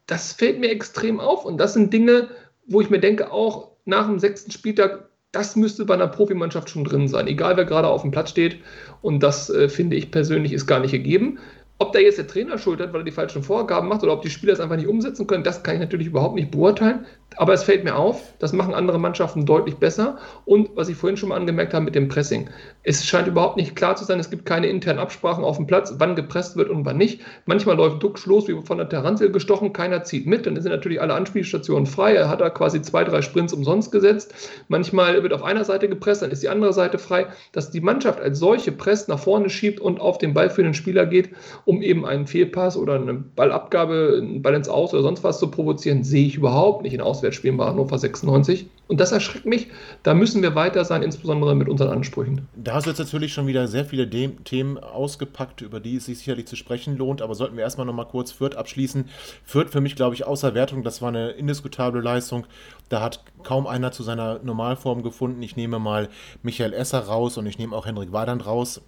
das fällt mir extrem auf und das sind Dinge, wo ich mir denke, auch nach dem sechsten Spieltag, das müsste bei einer Profimannschaft schon drin sein, egal wer gerade auf dem Platz steht. Und das äh, finde ich persönlich ist gar nicht gegeben. Ob da jetzt der Trainer schuld hat, weil er die falschen Vorgaben macht oder ob die Spieler es einfach nicht umsetzen können, das kann ich natürlich überhaupt nicht beurteilen. Aber es fällt mir auf, das machen andere Mannschaften deutlich besser. Und was ich vorhin schon mal angemerkt habe mit dem Pressing. Es scheint überhaupt nicht klar zu sein, es gibt keine internen Absprachen auf dem Platz, wann gepresst wird und wann nicht. Manchmal läuft Duxch los, wie von der Terranzel gestochen, keiner zieht mit, dann sind natürlich alle Anspielstationen frei. Er hat da quasi zwei, drei Sprints umsonst gesetzt. Manchmal wird auf einer Seite gepresst, dann ist die andere Seite frei. Dass die Mannschaft als solche presst, nach vorne schiebt und auf den ballführenden Spieler geht, um eben einen Fehlpass oder eine Ballabgabe, einen Ball ins Aus oder sonst was zu provozieren, sehe ich überhaupt nicht in Aus Auswärtsspielen bei Hannover 96. Und das erschreckt mich. Da müssen wir weiter sein, insbesondere mit unseren Ansprüchen. Da hast du jetzt natürlich schon wieder sehr viele De Themen ausgepackt, über die es sich sicherlich zu sprechen lohnt. Aber sollten wir erstmal noch mal kurz Fürth abschließen. Fürth für mich, glaube ich, außer Wertung, das war eine indiskutable Leistung. Da hat kaum einer zu seiner Normalform gefunden. Ich nehme mal Michael Esser raus und ich nehme auch Henrik Wadand raus.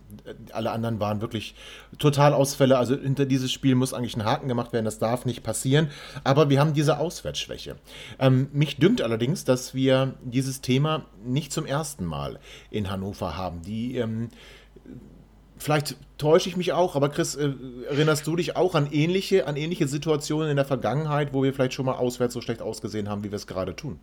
Alle anderen waren wirklich Totalausfälle. Also hinter dieses Spiel muss eigentlich ein Haken gemacht werden. Das darf nicht passieren. Aber wir haben diese Auswärtsschwäche. Ähm, mich dünkt allerdings, dass wir dieses Thema nicht zum ersten Mal in Hannover haben. Die ähm, vielleicht täusche ich mich auch, aber Chris, äh, erinnerst du dich auch an ähnliche, an ähnliche Situationen in der Vergangenheit, wo wir vielleicht schon mal auswärts so schlecht ausgesehen haben, wie wir es gerade tun?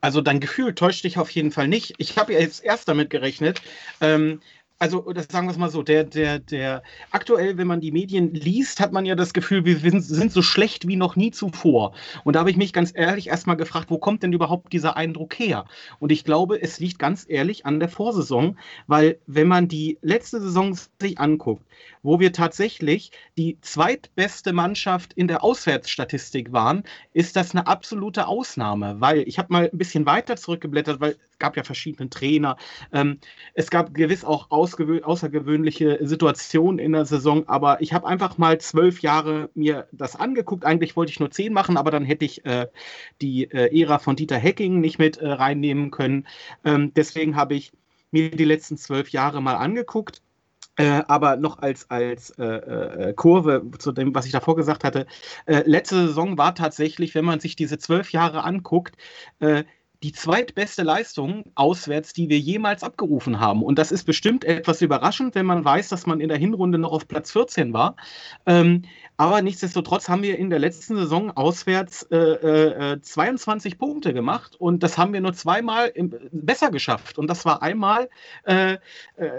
Also dein Gefühl täuscht dich auf jeden Fall nicht. Ich habe ja jetzt erst damit gerechnet, ähm, also oder sagen wir es mal so, der, der, der, aktuell, wenn man die Medien liest, hat man ja das Gefühl, wir sind so schlecht wie noch nie zuvor. Und da habe ich mich ganz ehrlich erstmal gefragt, wo kommt denn überhaupt dieser Eindruck her? Und ich glaube, es liegt ganz ehrlich an der Vorsaison, weil wenn man die letzte Saison sich anguckt, wo wir tatsächlich die zweitbeste Mannschaft in der Auswärtsstatistik waren, ist das eine absolute Ausnahme, weil ich habe mal ein bisschen weiter zurückgeblättert, weil es gab ja verschiedene Trainer. Ähm, es gab gewiss auch außergewöhnliche Situationen in der Saison, aber ich habe einfach mal zwölf Jahre mir das angeguckt. Eigentlich wollte ich nur zehn machen, aber dann hätte ich äh, die äh, Ära von Dieter Hecking nicht mit äh, reinnehmen können. Ähm, deswegen habe ich mir die letzten zwölf Jahre mal angeguckt äh, aber noch als, als äh, äh, Kurve zu dem, was ich davor gesagt hatte, äh, letzte Saison war tatsächlich, wenn man sich diese zwölf Jahre anguckt, äh, die zweitbeste Leistung auswärts, die wir jemals abgerufen haben. Und das ist bestimmt etwas überraschend, wenn man weiß, dass man in der Hinrunde noch auf Platz 14 war. Ähm, aber nichtsdestotrotz haben wir in der letzten Saison auswärts äh, äh, 22 Punkte gemacht und das haben wir nur zweimal im, besser geschafft. Und das war einmal, äh, äh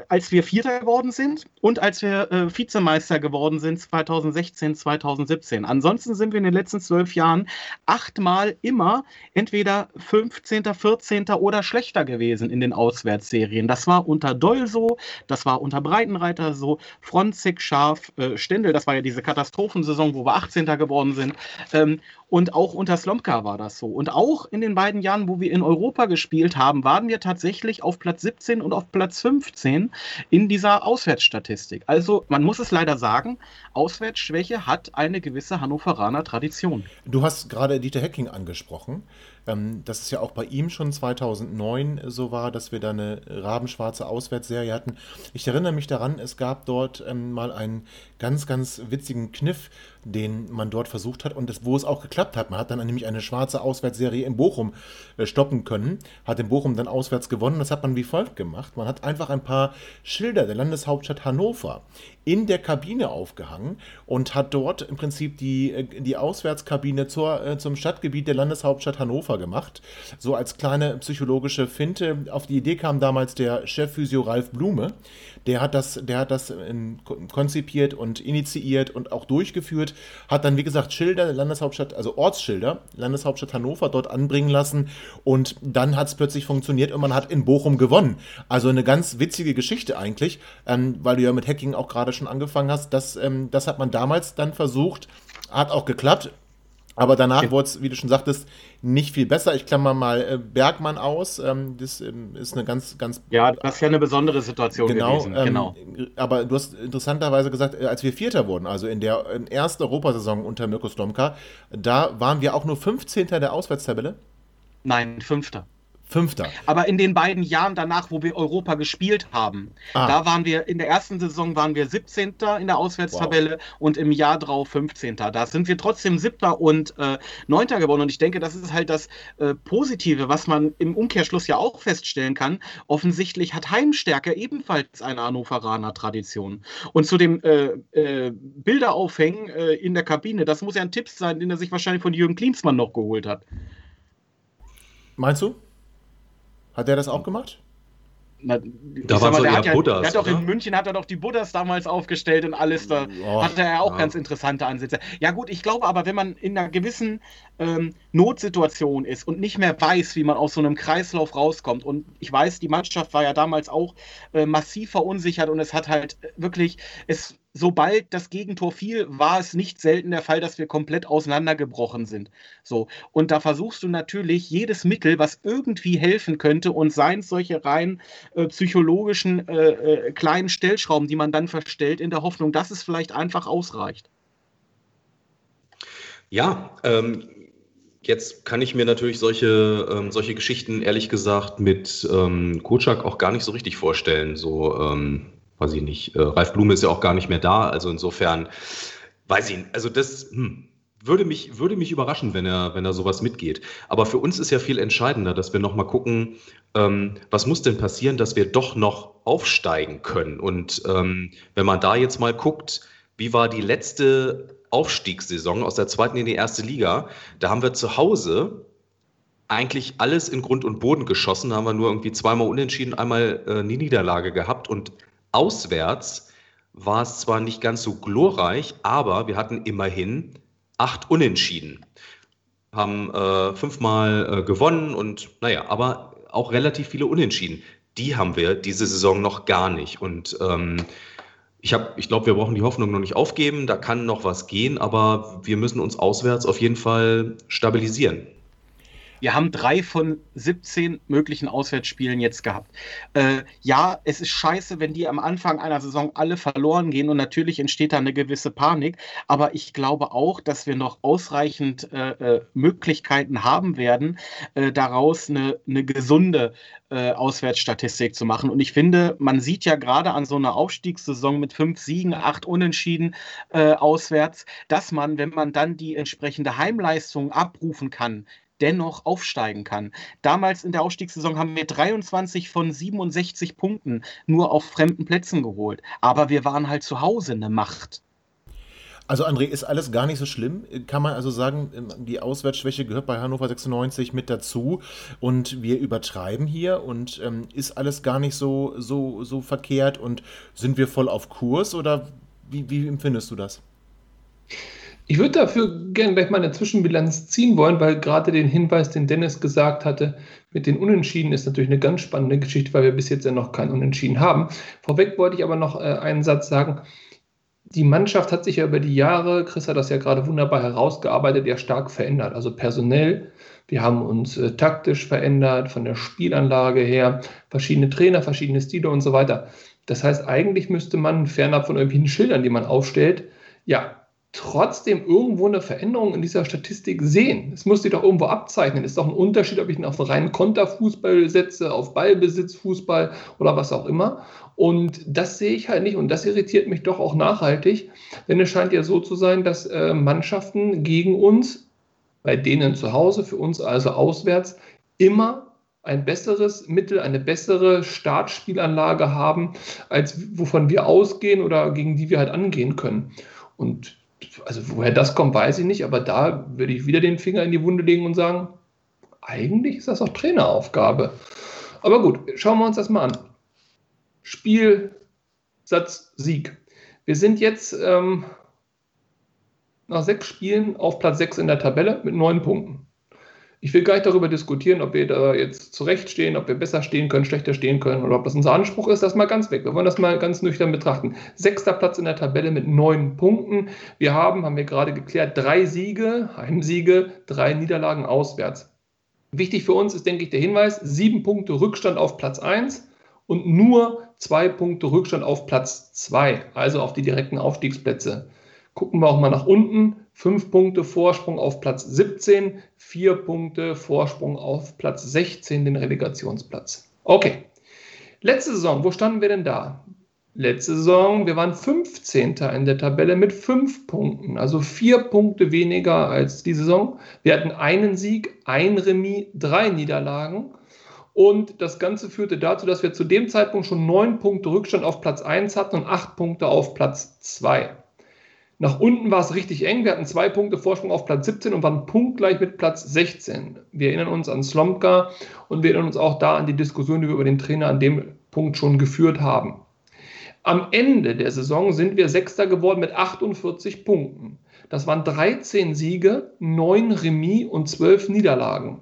als wir Vierter geworden sind und als wir äh, Vizemeister geworden sind 2016, 2017. Ansonsten sind wir in den letzten zwölf Jahren achtmal immer entweder 15., 14. oder schlechter gewesen in den Auswärtsserien. Das war unter Doll so, das war unter Breitenreiter so, Fronzig, Scharf, äh, Stendel, das war ja diese Katastrophe Katastrophensaison, wo wir 18. geworden sind. Ähm, und auch unter Slomka war das so. Und auch in den beiden Jahren, wo wir in Europa gespielt haben, waren wir tatsächlich auf Platz 17 und auf Platz 15 in dieser Auswärtsstatistik. Also man muss es leider sagen, Auswärtsschwäche hat eine gewisse Hannoveraner Tradition. Du hast gerade Dieter Hecking angesprochen. Ähm, dass es ja auch bei ihm schon 2009 so war, dass wir da eine rabenschwarze Auswärtsserie hatten. Ich erinnere mich daran, es gab dort ähm, mal einen ganz, ganz witzigen Kniff, den man dort versucht hat und das, wo es auch geklappt hat. Man hat dann nämlich eine schwarze Auswärtsserie in Bochum äh, stoppen können, hat in Bochum dann auswärts gewonnen. Das hat man wie folgt gemacht. Man hat einfach ein paar Schilder der Landeshauptstadt Hannover in der Kabine aufgehangen und hat dort im Prinzip die, äh, die Auswärtskabine zur, äh, zum Stadtgebiet der Landeshauptstadt Hannover Hannover gemacht. So als kleine psychologische Finte. Auf die Idee kam damals der Chefphysio Ralf Blume. Der hat das, der hat das in, konzipiert und initiiert und auch durchgeführt. Hat dann, wie gesagt, Schilder, Landeshauptstadt, also Ortsschilder, Landeshauptstadt Hannover dort anbringen lassen. Und dann hat es plötzlich funktioniert und man hat in Bochum gewonnen. Also eine ganz witzige Geschichte eigentlich, ähm, weil du ja mit Hacking auch gerade schon angefangen hast. Das, ähm, das hat man damals dann versucht, hat auch geklappt. Aber danach ja. wurde es, wie du schon sagtest, nicht viel besser. Ich klammer mal äh, Bergmann aus. Ähm, das ähm, ist eine ganz, ganz. Ja, das ist ja eine besondere Situation genau, gewesen. Ähm, genau. Aber du hast interessanterweise gesagt, äh, als wir Vierter wurden, also in der ersten Europasaison unter Mirko Slomka, da waren wir auch nur 15. der Auswärtstabelle. Nein, Fünfter. Fünfter. Aber in den beiden Jahren danach, wo wir Europa gespielt haben, ah. da waren wir, in der ersten Saison waren wir 17. in der Auswärtstabelle wow. und im Jahr drauf 15. Da sind wir trotzdem 7. und äh, 9. geworden. Und ich denke, das ist halt das äh, Positive, was man im Umkehrschluss ja auch feststellen kann. Offensichtlich hat Heimstärke ebenfalls eine Hannoveraner Tradition. Und zu dem äh, äh Bilder aufhängen äh, in der Kabine, das muss ja ein Tipp sein, den er sich wahrscheinlich von Jürgen Klinsmann noch geholt hat. Meinst du? Hat der das auch gemacht? Na, da waren so der, hat ja, Buddhas, der hat doch in München hat er doch die Buddhas damals aufgestellt und alles. Da oh, hatte er auch ja. ganz interessante Ansätze. Ja gut, ich glaube aber, wenn man in einer gewissen ähm, Notsituation ist und nicht mehr weiß, wie man aus so einem Kreislauf rauskommt. Und ich weiß, die Mannschaft war ja damals auch äh, massiv verunsichert und es hat halt wirklich, es sobald das Gegentor fiel, war es nicht selten der Fall, dass wir komplett auseinandergebrochen sind. So. Und da versuchst du natürlich jedes Mittel, was irgendwie helfen könnte und seien es solche rein äh, psychologischen äh, äh, kleinen Stellschrauben, die man dann verstellt, in der Hoffnung, dass es vielleicht einfach ausreicht. Ja, ähm, Jetzt kann ich mir natürlich solche, ähm, solche Geschichten ehrlich gesagt mit ähm, Kutschak auch gar nicht so richtig vorstellen. So, ähm, weiß ich nicht, äh, Ralf Blume ist ja auch gar nicht mehr da, also insofern, weiß ich nicht, also das hm, würde, mich, würde mich überraschen, wenn er, wenn er sowas mitgeht. Aber für uns ist ja viel entscheidender, dass wir nochmal gucken, ähm, was muss denn passieren, dass wir doch noch aufsteigen können. Und ähm, wenn man da jetzt mal guckt, wie war die letzte Aufstiegssaison aus der zweiten in die erste Liga, da haben wir zu Hause eigentlich alles in Grund und Boden geschossen. Da haben wir nur irgendwie zweimal unentschieden, einmal äh, eine Niederlage gehabt und Auswärts war es zwar nicht ganz so glorreich, aber wir hatten immerhin acht Unentschieden. Haben äh, fünfmal äh, gewonnen und naja, aber auch relativ viele Unentschieden. Die haben wir diese Saison noch gar nicht. Und ähm, ich, ich glaube, wir brauchen die Hoffnung noch nicht aufgeben. Da kann noch was gehen, aber wir müssen uns auswärts auf jeden Fall stabilisieren. Wir haben drei von 17 möglichen Auswärtsspielen jetzt gehabt. Äh, ja, es ist scheiße, wenn die am Anfang einer Saison alle verloren gehen und natürlich entsteht da eine gewisse Panik. Aber ich glaube auch, dass wir noch ausreichend äh, äh Möglichkeiten haben werden, äh, daraus eine, eine gesunde äh, Auswärtsstatistik zu machen. Und ich finde, man sieht ja gerade an so einer Aufstiegssaison mit fünf Siegen, acht Unentschieden äh, auswärts, dass man, wenn man dann die entsprechende Heimleistung abrufen kann, dennoch aufsteigen kann. Damals in der Aufstiegssaison haben wir 23 von 67 Punkten nur auf fremden Plätzen geholt. Aber wir waren halt zu Hause eine Macht. Also André, ist alles gar nicht so schlimm? Kann man also sagen, die Auswärtsschwäche gehört bei Hannover 96 mit dazu und wir übertreiben hier und ähm, ist alles gar nicht so, so, so verkehrt und sind wir voll auf Kurs oder wie, wie empfindest du das? Ich würde dafür gerne gleich mal eine Zwischenbilanz ziehen wollen, weil gerade den Hinweis, den Dennis gesagt hatte, mit den Unentschieden ist natürlich eine ganz spannende Geschichte, weil wir bis jetzt ja noch keinen Unentschieden haben. Vorweg wollte ich aber noch äh, einen Satz sagen. Die Mannschaft hat sich ja über die Jahre, Chris hat das ja gerade wunderbar herausgearbeitet, ja stark verändert. Also personell, wir haben uns äh, taktisch verändert, von der Spielanlage her, verschiedene Trainer, verschiedene Stile und so weiter. Das heißt, eigentlich müsste man fernab von irgendwelchen Schildern, die man aufstellt, ja, trotzdem irgendwo eine Veränderung in dieser Statistik sehen. Es muss sich doch irgendwo abzeichnen. Ist doch ein Unterschied, ob ich ihn auf reinen Konterfußball setze, auf Ballbesitzfußball oder was auch immer. Und das sehe ich halt nicht und das irritiert mich doch auch nachhaltig, denn es scheint ja so zu sein, dass äh, Mannschaften gegen uns, bei denen zu Hause, für uns also auswärts, immer ein besseres Mittel, eine bessere Startspielanlage haben, als wovon wir ausgehen oder gegen die wir halt angehen können. Und also woher das kommt, weiß ich nicht, aber da würde ich wieder den Finger in die Wunde legen und sagen, eigentlich ist das auch Traineraufgabe. Aber gut, schauen wir uns das mal an. Spiel, Satz, Sieg. Wir sind jetzt ähm, nach sechs Spielen auf Platz 6 in der Tabelle mit neun Punkten. Ich will gar nicht darüber diskutieren, ob wir da jetzt zurechtstehen, ob wir besser stehen können, schlechter stehen können oder ob das unser Anspruch ist, das mal ganz weg. Wir wollen das mal ganz nüchtern betrachten. Sechster Platz in der Tabelle mit neun Punkten. Wir haben, haben wir gerade geklärt, drei Siege, Heimsiege, drei Niederlagen auswärts. Wichtig für uns ist, denke ich, der Hinweis, sieben Punkte Rückstand auf Platz 1 und nur zwei Punkte Rückstand auf Platz 2, also auf die direkten Aufstiegsplätze. Gucken wir auch mal nach unten. Fünf Punkte Vorsprung auf Platz 17, vier Punkte Vorsprung auf Platz 16, den Relegationsplatz. Okay. Letzte Saison, wo standen wir denn da? Letzte Saison, wir waren 15. in der Tabelle mit fünf Punkten, also vier Punkte weniger als die Saison. Wir hatten einen Sieg, ein Remis, drei Niederlagen. Und das Ganze führte dazu, dass wir zu dem Zeitpunkt schon neun Punkte Rückstand auf Platz 1 hatten und acht Punkte auf Platz 2. Nach unten war es richtig eng. Wir hatten zwei Punkte Vorsprung auf Platz 17 und waren punktgleich mit Platz 16. Wir erinnern uns an Slomka und wir erinnern uns auch da an die Diskussion, die wir über den Trainer an dem Punkt schon geführt haben. Am Ende der Saison sind wir Sechster geworden mit 48 Punkten. Das waren 13 Siege, 9 Remis und 12 Niederlagen.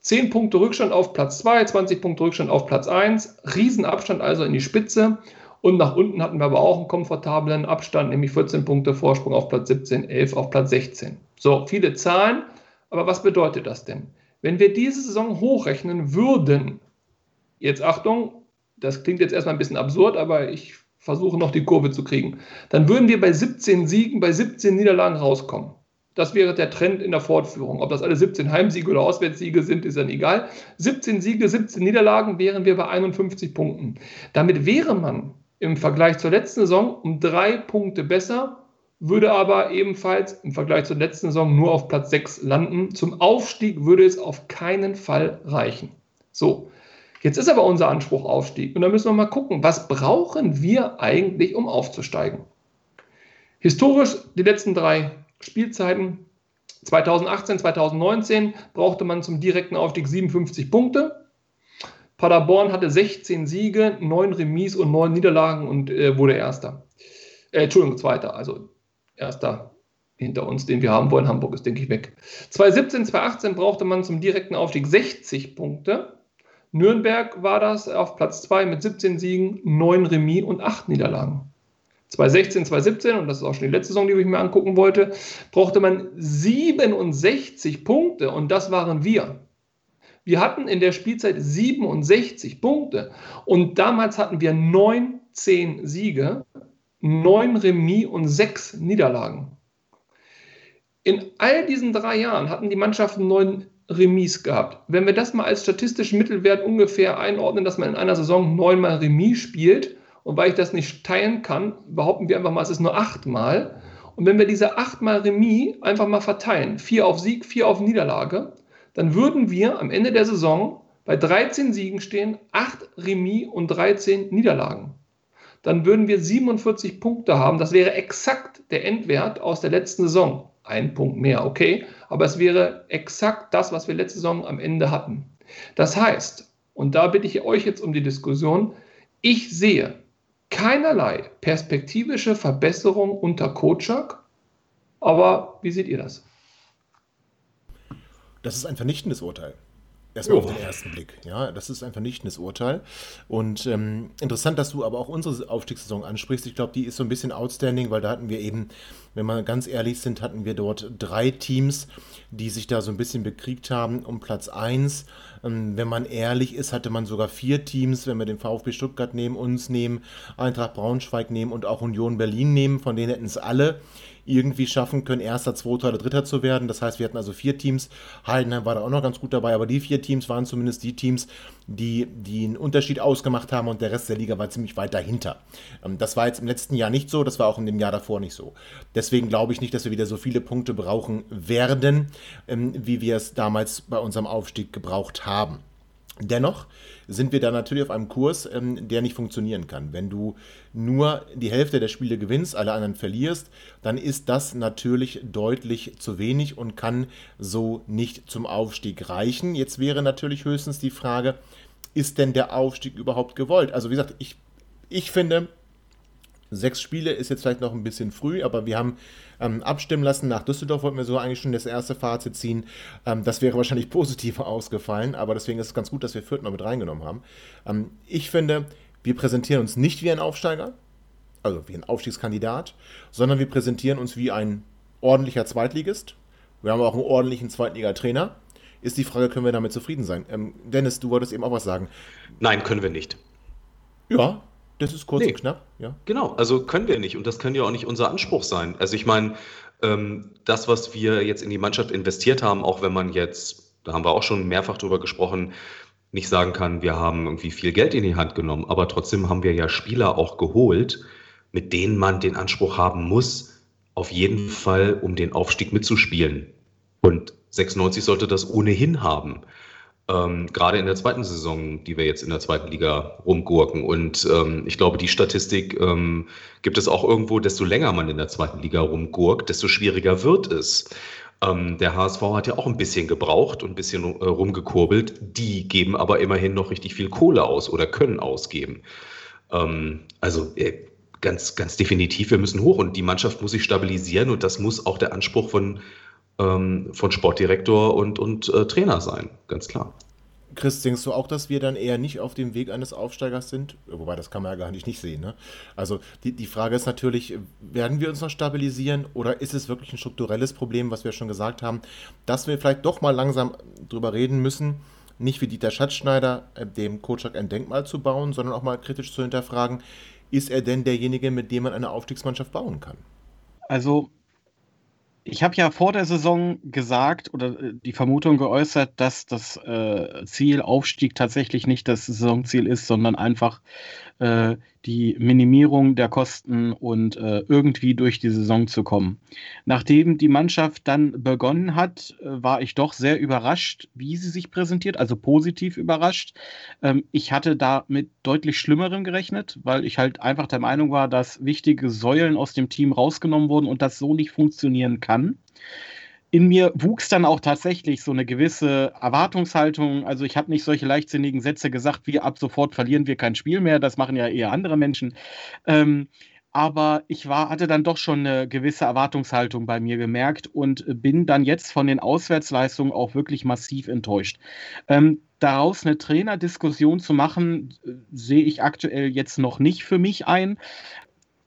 10 Punkte Rückstand auf Platz 2, 20 Punkte Rückstand auf Platz 1, Riesenabstand also in die Spitze und nach unten hatten wir aber auch einen komfortablen Abstand, nämlich 14 Punkte Vorsprung auf Platz 17, 11 auf Platz 16. So, viele Zahlen, aber was bedeutet das denn? Wenn wir diese Saison hochrechnen würden, jetzt Achtung, das klingt jetzt erstmal ein bisschen absurd, aber ich versuche noch die Kurve zu kriegen, dann würden wir bei 17 Siegen, bei 17 Niederlagen rauskommen. Das wäre der Trend in der Fortführung. Ob das alle 17 Heimsiege oder Auswärtssiege sind, ist dann egal. 17 Siege, 17 Niederlagen wären wir bei 51 Punkten. Damit wäre man im Vergleich zur letzten Saison um drei Punkte besser, würde aber ebenfalls im Vergleich zur letzten Saison nur auf Platz 6 landen. Zum Aufstieg würde es auf keinen Fall reichen. So, jetzt ist aber unser Anspruch Aufstieg. Und da müssen wir mal gucken, was brauchen wir eigentlich, um aufzusteigen? Historisch die letzten drei Spielzeiten 2018, 2019 brauchte man zum direkten Aufstieg 57 Punkte. Paderborn hatte 16 Siege, 9 Remis und 9 Niederlagen und äh, wurde Erster. Äh, Entschuldigung, Zweiter, also Erster hinter uns, den wir haben wollen. Hamburg ist, denke ich, weg. 2017, 2018 brauchte man zum direkten Aufstieg 60 Punkte. Nürnberg war das auf Platz 2 mit 17 Siegen, 9 Remis und 8 Niederlagen. 2016, 2017, und das ist auch schon die letzte Saison, die ich mir angucken wollte, brauchte man 67 Punkte und das waren wir. Wir hatten in der Spielzeit 67 Punkte und damals hatten wir 19 Siege, 9 Remis und 6 Niederlagen. In all diesen drei Jahren hatten die Mannschaften 9 Remis gehabt. Wenn wir das mal als statistischen Mittelwert ungefähr einordnen, dass man in einer Saison neunmal Remis spielt, und weil ich das nicht teilen kann, behaupten wir einfach mal, es ist nur achtmal. Und wenn wir diese achtmal Remis einfach mal verteilen, vier auf Sieg, vier auf Niederlage, dann würden wir am Ende der Saison bei 13 Siegen stehen, 8 Remis und 13 Niederlagen. Dann würden wir 47 Punkte haben. Das wäre exakt der Endwert aus der letzten Saison. Ein Punkt mehr, okay, aber es wäre exakt das, was wir letzte Saison am Ende hatten. Das heißt, und da bitte ich euch jetzt um die Diskussion, ich sehe keinerlei perspektivische Verbesserung unter Kotschak, aber wie seht ihr das? Das ist ein vernichtendes Urteil. Erstmal auf den ersten Blick. Ja, das ist ein vernichtendes Urteil. Und ähm, interessant, dass du aber auch unsere Aufstiegssaison ansprichst. Ich glaube, die ist so ein bisschen outstanding, weil da hatten wir eben, wenn wir ganz ehrlich sind, hatten wir dort drei Teams, die sich da so ein bisschen bekriegt haben um Platz 1. Ähm, wenn man ehrlich ist, hatte man sogar vier Teams, wenn wir den VfB Stuttgart nehmen, uns nehmen, Eintracht Braunschweig nehmen und auch Union Berlin nehmen, von denen hätten es alle irgendwie schaffen können, erster, zweiter oder dritter zu werden. Das heißt, wir hatten also vier Teams. Heidenheim war da auch noch ganz gut dabei, aber die vier Teams waren zumindest die Teams, die, die einen Unterschied ausgemacht haben und der Rest der Liga war ziemlich weit dahinter. Ähm, das war jetzt im letzten Jahr nicht so, das war auch in dem Jahr davor nicht so. Deswegen glaube ich nicht, dass wir wieder so viele Punkte brauchen werden, ähm, wie wir es damals bei unserem Aufstieg gebraucht haben. Dennoch sind wir da natürlich auf einem Kurs, ähm, der nicht funktionieren kann. Wenn du nur die Hälfte der Spiele gewinnst, alle anderen verlierst, dann ist das natürlich deutlich zu wenig und kann so nicht zum Aufstieg reichen. Jetzt wäre natürlich höchstens die Frage, ist denn der Aufstieg überhaupt gewollt? Also wie gesagt, ich, ich finde, Sechs Spiele ist jetzt vielleicht noch ein bisschen früh, aber wir haben ähm, abstimmen lassen. Nach Düsseldorf wollten wir so eigentlich schon das erste Fazit ziehen. Ähm, das wäre wahrscheinlich positiver ausgefallen, aber deswegen ist es ganz gut, dass wir Fürth noch mit reingenommen haben. Ähm, ich finde, wir präsentieren uns nicht wie ein Aufsteiger, also wie ein Aufstiegskandidat, sondern wir präsentieren uns wie ein ordentlicher Zweitligist. Wir haben auch einen ordentlichen Zweitligatrainer. Ist die Frage, können wir damit zufrieden sein? Ähm, Dennis, du wolltest eben auch was sagen. Nein, können wir nicht. Ja, das ist kurz nee. und knapp, ja. Genau, also können wir nicht und das kann ja auch nicht unser Anspruch sein. Also ich meine, ähm, das, was wir jetzt in die Mannschaft investiert haben, auch wenn man jetzt, da haben wir auch schon mehrfach drüber gesprochen, nicht sagen kann, wir haben irgendwie viel Geld in die Hand genommen, aber trotzdem haben wir ja Spieler auch geholt, mit denen man den Anspruch haben muss, auf jeden Fall, um den Aufstieg mitzuspielen. Und 96 sollte das ohnehin haben. Ähm, gerade in der zweiten Saison, die wir jetzt in der zweiten Liga rumgurken. Und ähm, ich glaube, die Statistik ähm, gibt es auch irgendwo, desto länger man in der zweiten Liga rumgurkt, desto schwieriger wird es. Ähm, der HSV hat ja auch ein bisschen gebraucht und ein bisschen äh, rumgekurbelt. Die geben aber immerhin noch richtig viel Kohle aus oder können ausgeben. Ähm, also äh, ganz, ganz definitiv, wir müssen hoch und die Mannschaft muss sich stabilisieren und das muss auch der Anspruch von ähm, von Sportdirektor und, und äh, Trainer sein, ganz klar. Chris, denkst du auch, dass wir dann eher nicht auf dem Weg eines Aufsteigers sind? Wobei, das kann man ja gar nicht, nicht sehen. Ne? Also die, die Frage ist natürlich, werden wir uns noch stabilisieren oder ist es wirklich ein strukturelles Problem, was wir schon gesagt haben, dass wir vielleicht doch mal langsam drüber reden müssen, nicht wie Dieter Schatzschneider, äh, dem Kocak ein Denkmal zu bauen, sondern auch mal kritisch zu hinterfragen, ist er denn derjenige, mit dem man eine Aufstiegsmannschaft bauen kann? Also ich habe ja vor der Saison gesagt oder äh, die Vermutung geäußert, dass das äh, Ziel Aufstieg tatsächlich nicht das Saisonziel ist, sondern einfach äh, die Minimierung der Kosten und äh, irgendwie durch die Saison zu kommen. Nachdem die Mannschaft dann begonnen hat, äh, war ich doch sehr überrascht, wie sie sich präsentiert, also positiv überrascht. Ähm, ich hatte da mit deutlich Schlimmerem gerechnet, weil ich halt einfach der Meinung war, dass wichtige Säulen aus dem Team rausgenommen wurden und das so nicht funktionieren kann in mir wuchs dann auch tatsächlich so eine gewisse Erwartungshaltung. Also ich habe nicht solche leichtsinnigen Sätze gesagt, wie ab sofort verlieren wir kein Spiel mehr. Das machen ja eher andere Menschen. Ähm, aber ich war, hatte dann doch schon eine gewisse Erwartungshaltung bei mir gemerkt und bin dann jetzt von den Auswärtsleistungen auch wirklich massiv enttäuscht. Ähm, daraus eine Trainerdiskussion zu machen, äh, sehe ich aktuell jetzt noch nicht für mich ein.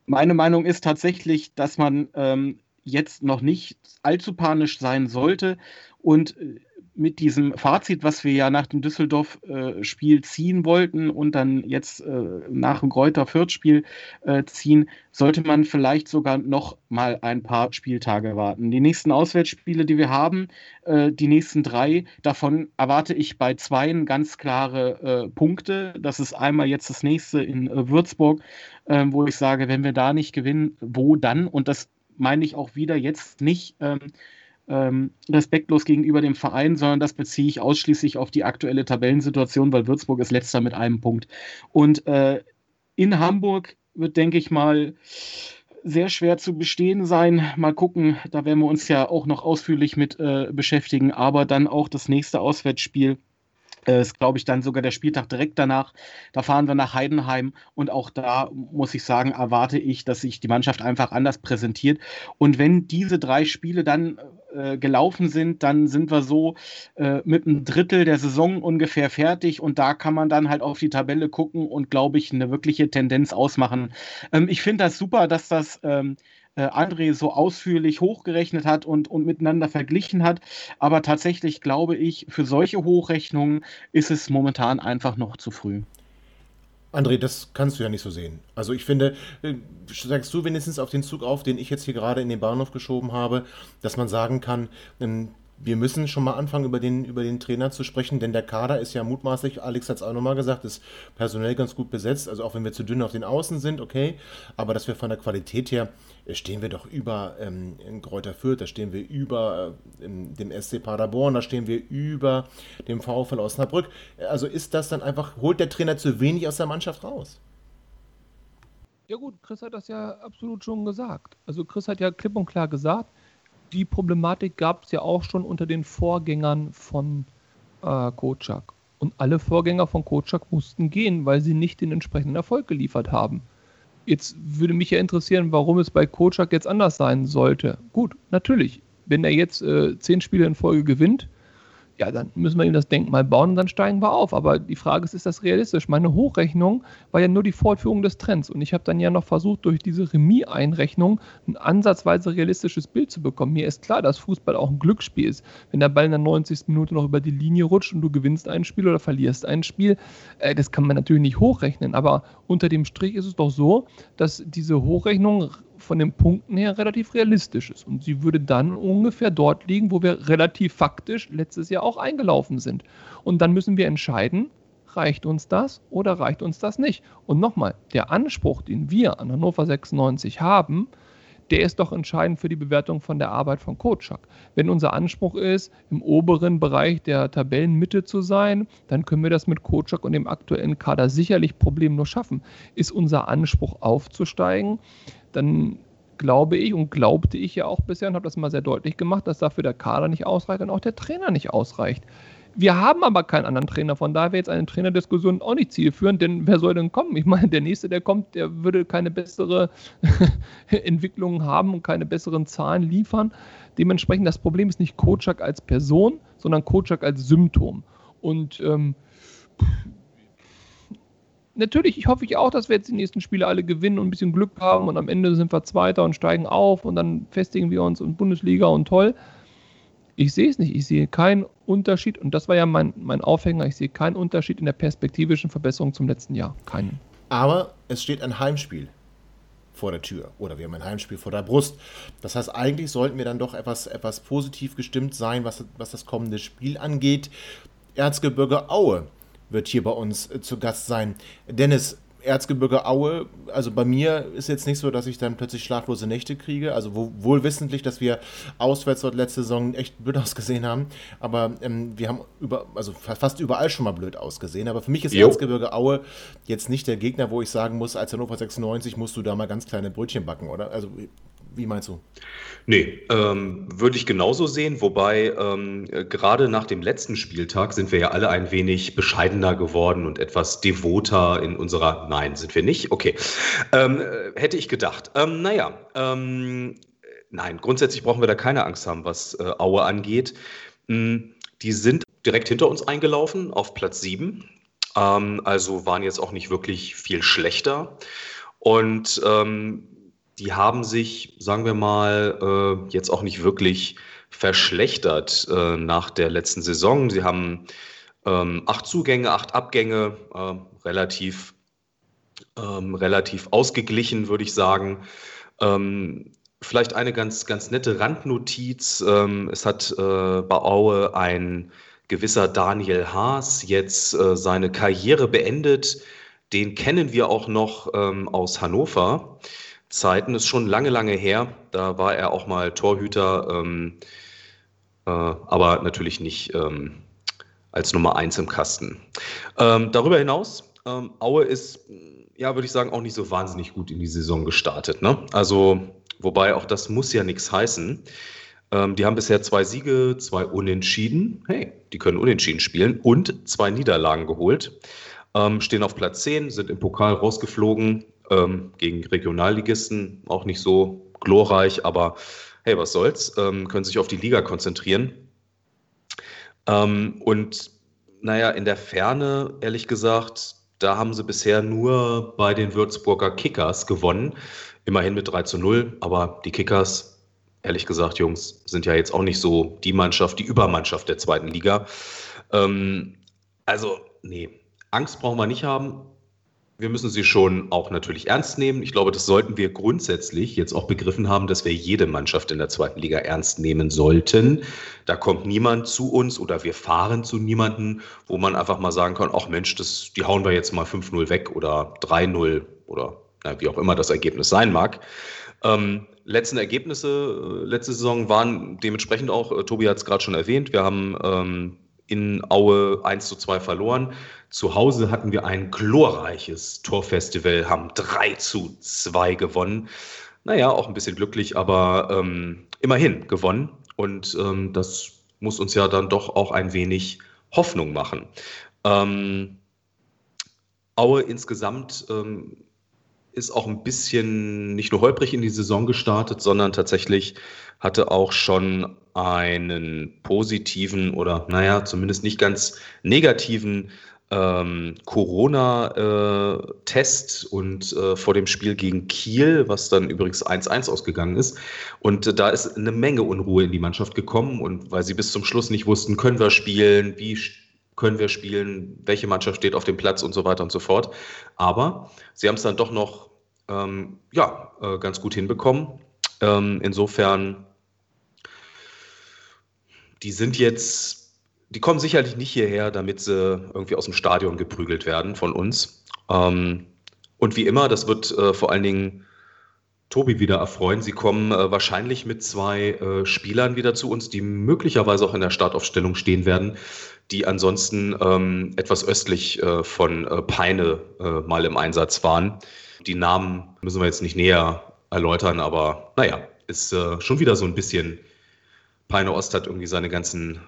Meine Meinung ist tatsächlich, dass man ähm, jetzt noch nicht allzu panisch sein sollte und äh, mit diesem Fazit, was wir ja nach dem Düsseldorf-Spiel ziehen wollten und dann jetzt äh, nach dem Kräuter-Fürth-Spiel äh, ziehen, sollte man vielleicht sogar noch mal ein paar Spieltage warten. Die nächsten Auswärtsspiele, die wir haben, die nächsten drei, davon erwarte ich bei zweien ganz klare Punkte. Das ist einmal jetzt das nächste in Würzburg, wo ich sage, wenn wir da nicht gewinnen, wo dann? Und das meine ich auch wieder jetzt nicht ähm, ähm, respektlos gegenüber dem Verein, sondern das beziehe ich ausschließlich auf die aktuelle Tabellensituation, weil Würzburg ist letzter mit einem Punkt. Und äh, in Hamburg wird, denke ich mal, sehr schwer zu bestehen sein. Mal gucken, da werden wir uns ja auch noch ausführlich mit äh, beschäftigen, aber dann auch das nächste Auswärtsspiel äh, ist, glaube ich, dann sogar der Spieltag direkt danach. Da fahren wir nach Heidenheim und auch da muss ich sagen, erwarte ich, dass sich die Mannschaft einfach anders präsentiert. Und wenn diese drei Spiele dann äh, gelaufen sind, dann sind wir so äh, mit einem Drittel der Saison ungefähr fertig und da kann man dann halt auf die Tabelle gucken und, glaube ich, eine wirkliche Tendenz ausmachen. Ähm, ich finde das super, dass das. Ähm, äh, André so ausführlich hochgerechnet hat und, und miteinander verglichen hat. Aber tatsächlich glaube ich, für solche Hochrechnungen ist es momentan einfach noch zu früh. André, das kannst du ja nicht so sehen. Also ich finde, äh, sagst du wenigstens auf den Zug auf, den ich jetzt hier gerade in den Bahnhof geschoben habe, dass man sagen kann, ähm, wir müssen schon mal anfangen, über den, über den Trainer zu sprechen, denn der Kader ist ja mutmaßlich, Alex hat es auch nochmal gesagt, ist personell ganz gut besetzt. Also auch wenn wir zu dünn auf den Außen sind, okay, aber dass wir von der Qualität her äh, stehen wir doch über ähm, Kräuter Fürth, da stehen wir über äh, dem SC Paderborn, da stehen wir über dem VfL Osnabrück. Also ist das dann einfach, holt der Trainer zu wenig aus der Mannschaft raus? Ja gut, Chris hat das ja absolut schon gesagt. Also Chris hat ja klipp und klar gesagt, die Problematik gab es ja auch schon unter den Vorgängern von äh, Kocak. Und alle Vorgänger von Kocak mussten gehen, weil sie nicht den entsprechenden Erfolg geliefert haben. Jetzt würde mich ja interessieren, warum es bei Kocak jetzt anders sein sollte. Gut, natürlich. Wenn er jetzt äh, zehn Spiele in Folge gewinnt, ja, dann müssen wir ihm das Denkmal bauen und dann steigen wir auf. Aber die Frage ist, ist das realistisch? Meine Hochrechnung war ja nur die Fortführung des Trends und ich habe dann ja noch versucht, durch diese Remis-Einrechnung ein ansatzweise realistisches Bild zu bekommen. Mir ist klar, dass Fußball auch ein Glücksspiel ist. Wenn der Ball in der 90. Minute noch über die Linie rutscht und du gewinnst ein Spiel oder verlierst ein Spiel, äh, das kann man natürlich nicht hochrechnen. Aber unter dem Strich ist es doch so, dass diese Hochrechnung von den Punkten her relativ realistisch ist. Und sie würde dann ungefähr dort liegen, wo wir relativ faktisch letztes Jahr auch eingelaufen sind. Und dann müssen wir entscheiden, reicht uns das oder reicht uns das nicht? Und nochmal, der Anspruch, den wir an Hannover 96 haben, der ist doch entscheidend für die Bewertung von der Arbeit von Kotschak. Wenn unser Anspruch ist, im oberen Bereich der Tabellenmitte zu sein, dann können wir das mit Kotschak und dem aktuellen Kader sicherlich problemlos schaffen. Ist unser Anspruch aufzusteigen, dann glaube ich und glaubte ich ja auch bisher und habe das mal sehr deutlich gemacht, dass dafür der Kader nicht ausreicht und auch der Trainer nicht ausreicht. Wir haben aber keinen anderen Trainer, von daher wäre jetzt eine Trainerdiskussion auch nicht zielführend, denn wer soll denn kommen? Ich meine, der nächste, der kommt, der würde keine bessere Entwicklung haben und keine besseren Zahlen liefern. Dementsprechend, das Problem ist nicht Kocak als Person, sondern Kocak als Symptom. Und ähm, natürlich, ich hoffe ich auch, dass wir jetzt die nächsten Spiele alle gewinnen und ein bisschen Glück haben und am Ende sind wir Zweiter und steigen auf und dann festigen wir uns in Bundesliga und toll. Ich sehe es nicht. Ich sehe keinen Unterschied und das war ja mein, mein Aufhänger. Ich sehe keinen Unterschied in der perspektivischen Verbesserung zum letzten Jahr. Keinen. Aber es steht ein Heimspiel vor der Tür oder wir haben ein Heimspiel vor der Brust. Das heißt, eigentlich sollten wir dann doch etwas, etwas positiv gestimmt sein, was, was das kommende Spiel angeht. Erzgebirge Aue wird hier bei uns äh, zu Gast sein. Dennis, Erzgebirge Aue, also bei mir ist jetzt nicht so, dass ich dann plötzlich schlaflose Nächte kriege. Also wohl wissentlich, dass wir auswärts dort letzte Saison echt blöd ausgesehen haben. Aber ähm, wir haben über, also fast überall schon mal blöd ausgesehen. Aber für mich ist jo. Erzgebirge Aue jetzt nicht der Gegner, wo ich sagen muss, als Hannover 96 musst du da mal ganz kleine Brötchen backen, oder? Also wie meinst du? Nee, ähm, würde ich genauso sehen, wobei ähm, gerade nach dem letzten Spieltag sind wir ja alle ein wenig bescheidener geworden und etwas devoter in unserer. Nein, sind wir nicht? Okay. Ähm, äh, hätte ich gedacht. Ähm, naja, ähm, nein, grundsätzlich brauchen wir da keine Angst haben, was äh, Aue angeht. Mhm, die sind direkt hinter uns eingelaufen auf Platz 7. Ähm, also waren jetzt auch nicht wirklich viel schlechter. Und ähm, die haben sich, sagen wir mal, äh, jetzt auch nicht wirklich verschlechtert äh, nach der letzten Saison. Sie haben ähm, acht Zugänge, acht Abgänge, äh, relativ, ähm, relativ ausgeglichen, würde ich sagen. Ähm, vielleicht eine ganz, ganz nette Randnotiz. Ähm, es hat äh, bei Aue ein gewisser Daniel Haas jetzt äh, seine Karriere beendet. Den kennen wir auch noch ähm, aus Hannover. Zeiten, ist schon lange, lange her. Da war er auch mal Torhüter, ähm, äh, aber natürlich nicht ähm, als Nummer eins im Kasten. Ähm, darüber hinaus, ähm, Aue ist, ja, würde ich sagen, auch nicht so wahnsinnig gut in die Saison gestartet. Ne? Also, wobei auch das muss ja nichts heißen. Ähm, die haben bisher zwei Siege, zwei Unentschieden. Hey, die können Unentschieden spielen und zwei Niederlagen geholt. Ähm, stehen auf Platz 10, sind im Pokal rausgeflogen ähm, gegen Regionalligisten auch nicht so glorreich, aber hey, was soll's, ähm, können sich auf die Liga konzentrieren. Ähm, und naja, in der Ferne, ehrlich gesagt, da haben sie bisher nur bei den Würzburger Kickers gewonnen. Immerhin mit 3 zu 0, aber die Kickers, ehrlich gesagt, Jungs, sind ja jetzt auch nicht so die Mannschaft, die Übermannschaft der zweiten Liga. Ähm, also, nee, Angst brauchen wir nicht haben wir müssen sie schon auch natürlich ernst nehmen. Ich glaube, das sollten wir grundsätzlich jetzt auch begriffen haben, dass wir jede Mannschaft in der zweiten Liga ernst nehmen sollten. Da kommt niemand zu uns oder wir fahren zu niemanden, wo man einfach mal sagen kann, ach Mensch, das, die hauen wir jetzt mal 5-0 weg oder 3-0 oder na, wie auch immer das Ergebnis sein mag. Ähm, letzten Ergebnisse, äh, letzte Saison waren dementsprechend auch, äh, Tobi hat es gerade schon erwähnt, wir haben ähm, in Aue 1 zu 2 verloren. Zu Hause hatten wir ein glorreiches Torfestival, haben 3 zu 2 gewonnen. Naja, auch ein bisschen glücklich, aber ähm, immerhin gewonnen. Und ähm, das muss uns ja dann doch auch ein wenig Hoffnung machen. Ähm, Aue insgesamt ähm, ist auch ein bisschen nicht nur holprig in die Saison gestartet, sondern tatsächlich hatte auch schon einen positiven oder naja, zumindest nicht ganz negativen ähm, Corona-Test äh, und äh, vor dem Spiel gegen Kiel, was dann übrigens 1-1 ausgegangen ist. Und äh, da ist eine Menge Unruhe in die Mannschaft gekommen und weil sie bis zum Schluss nicht wussten, können wir spielen, wie können wir spielen, welche Mannschaft steht auf dem Platz und so weiter und so fort. Aber sie haben es dann doch noch ähm, ja, äh, ganz gut hinbekommen. Ähm, insofern, die sind jetzt, die kommen sicherlich nicht hierher, damit sie irgendwie aus dem Stadion geprügelt werden von uns. Ähm, und wie immer, das wird äh, vor allen Dingen Tobi wieder erfreuen. Sie kommen äh, wahrscheinlich mit zwei äh, Spielern wieder zu uns, die möglicherweise auch in der Startaufstellung stehen werden, die ansonsten ähm, etwas östlich äh, von äh, Peine äh, mal im Einsatz waren. Die Namen müssen wir jetzt nicht näher erläutern, aber naja, ist schon wieder so ein bisschen. Peine Ost hat irgendwie seine ganzen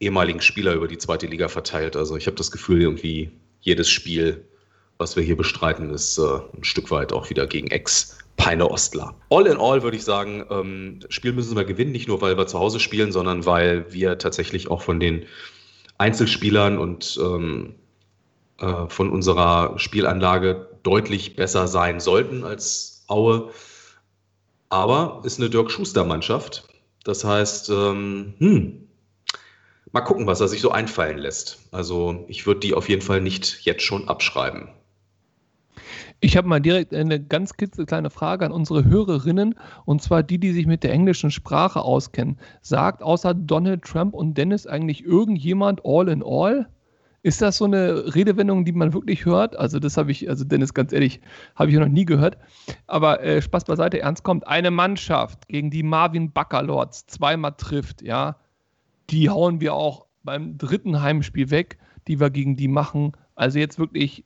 ehemaligen Spieler über die zweite Liga verteilt. Also ich habe das Gefühl, irgendwie jedes Spiel, was wir hier bestreiten, ist äh, ein Stück weit auch wieder gegen Ex-Peine Ostler. All in all würde ich sagen, ähm, Spiel müssen wir gewinnen, nicht nur weil wir zu Hause spielen, sondern weil wir tatsächlich auch von den Einzelspielern und ähm, äh, von unserer Spielanlage deutlich besser sein sollten als Aue. Aber ist eine Dirk Schuster-Mannschaft. Das heißt, ähm, hm, mal gucken, was er sich so einfallen lässt. Also ich würde die auf jeden Fall nicht jetzt schon abschreiben. Ich habe mal direkt eine ganz kleine Frage an unsere Hörerinnen, und zwar die, die sich mit der englischen Sprache auskennen. Sagt außer Donald Trump und Dennis eigentlich irgendjemand All in All? Ist das so eine Redewendung, die man wirklich hört? Also, das habe ich, also Dennis, ganz ehrlich, habe ich noch nie gehört. Aber äh, Spaß beiseite, ernst kommt. Eine Mannschaft, gegen die Marvin Buckerlords zweimal trifft, ja, die hauen wir auch beim dritten Heimspiel weg, die wir gegen die machen. Also jetzt wirklich,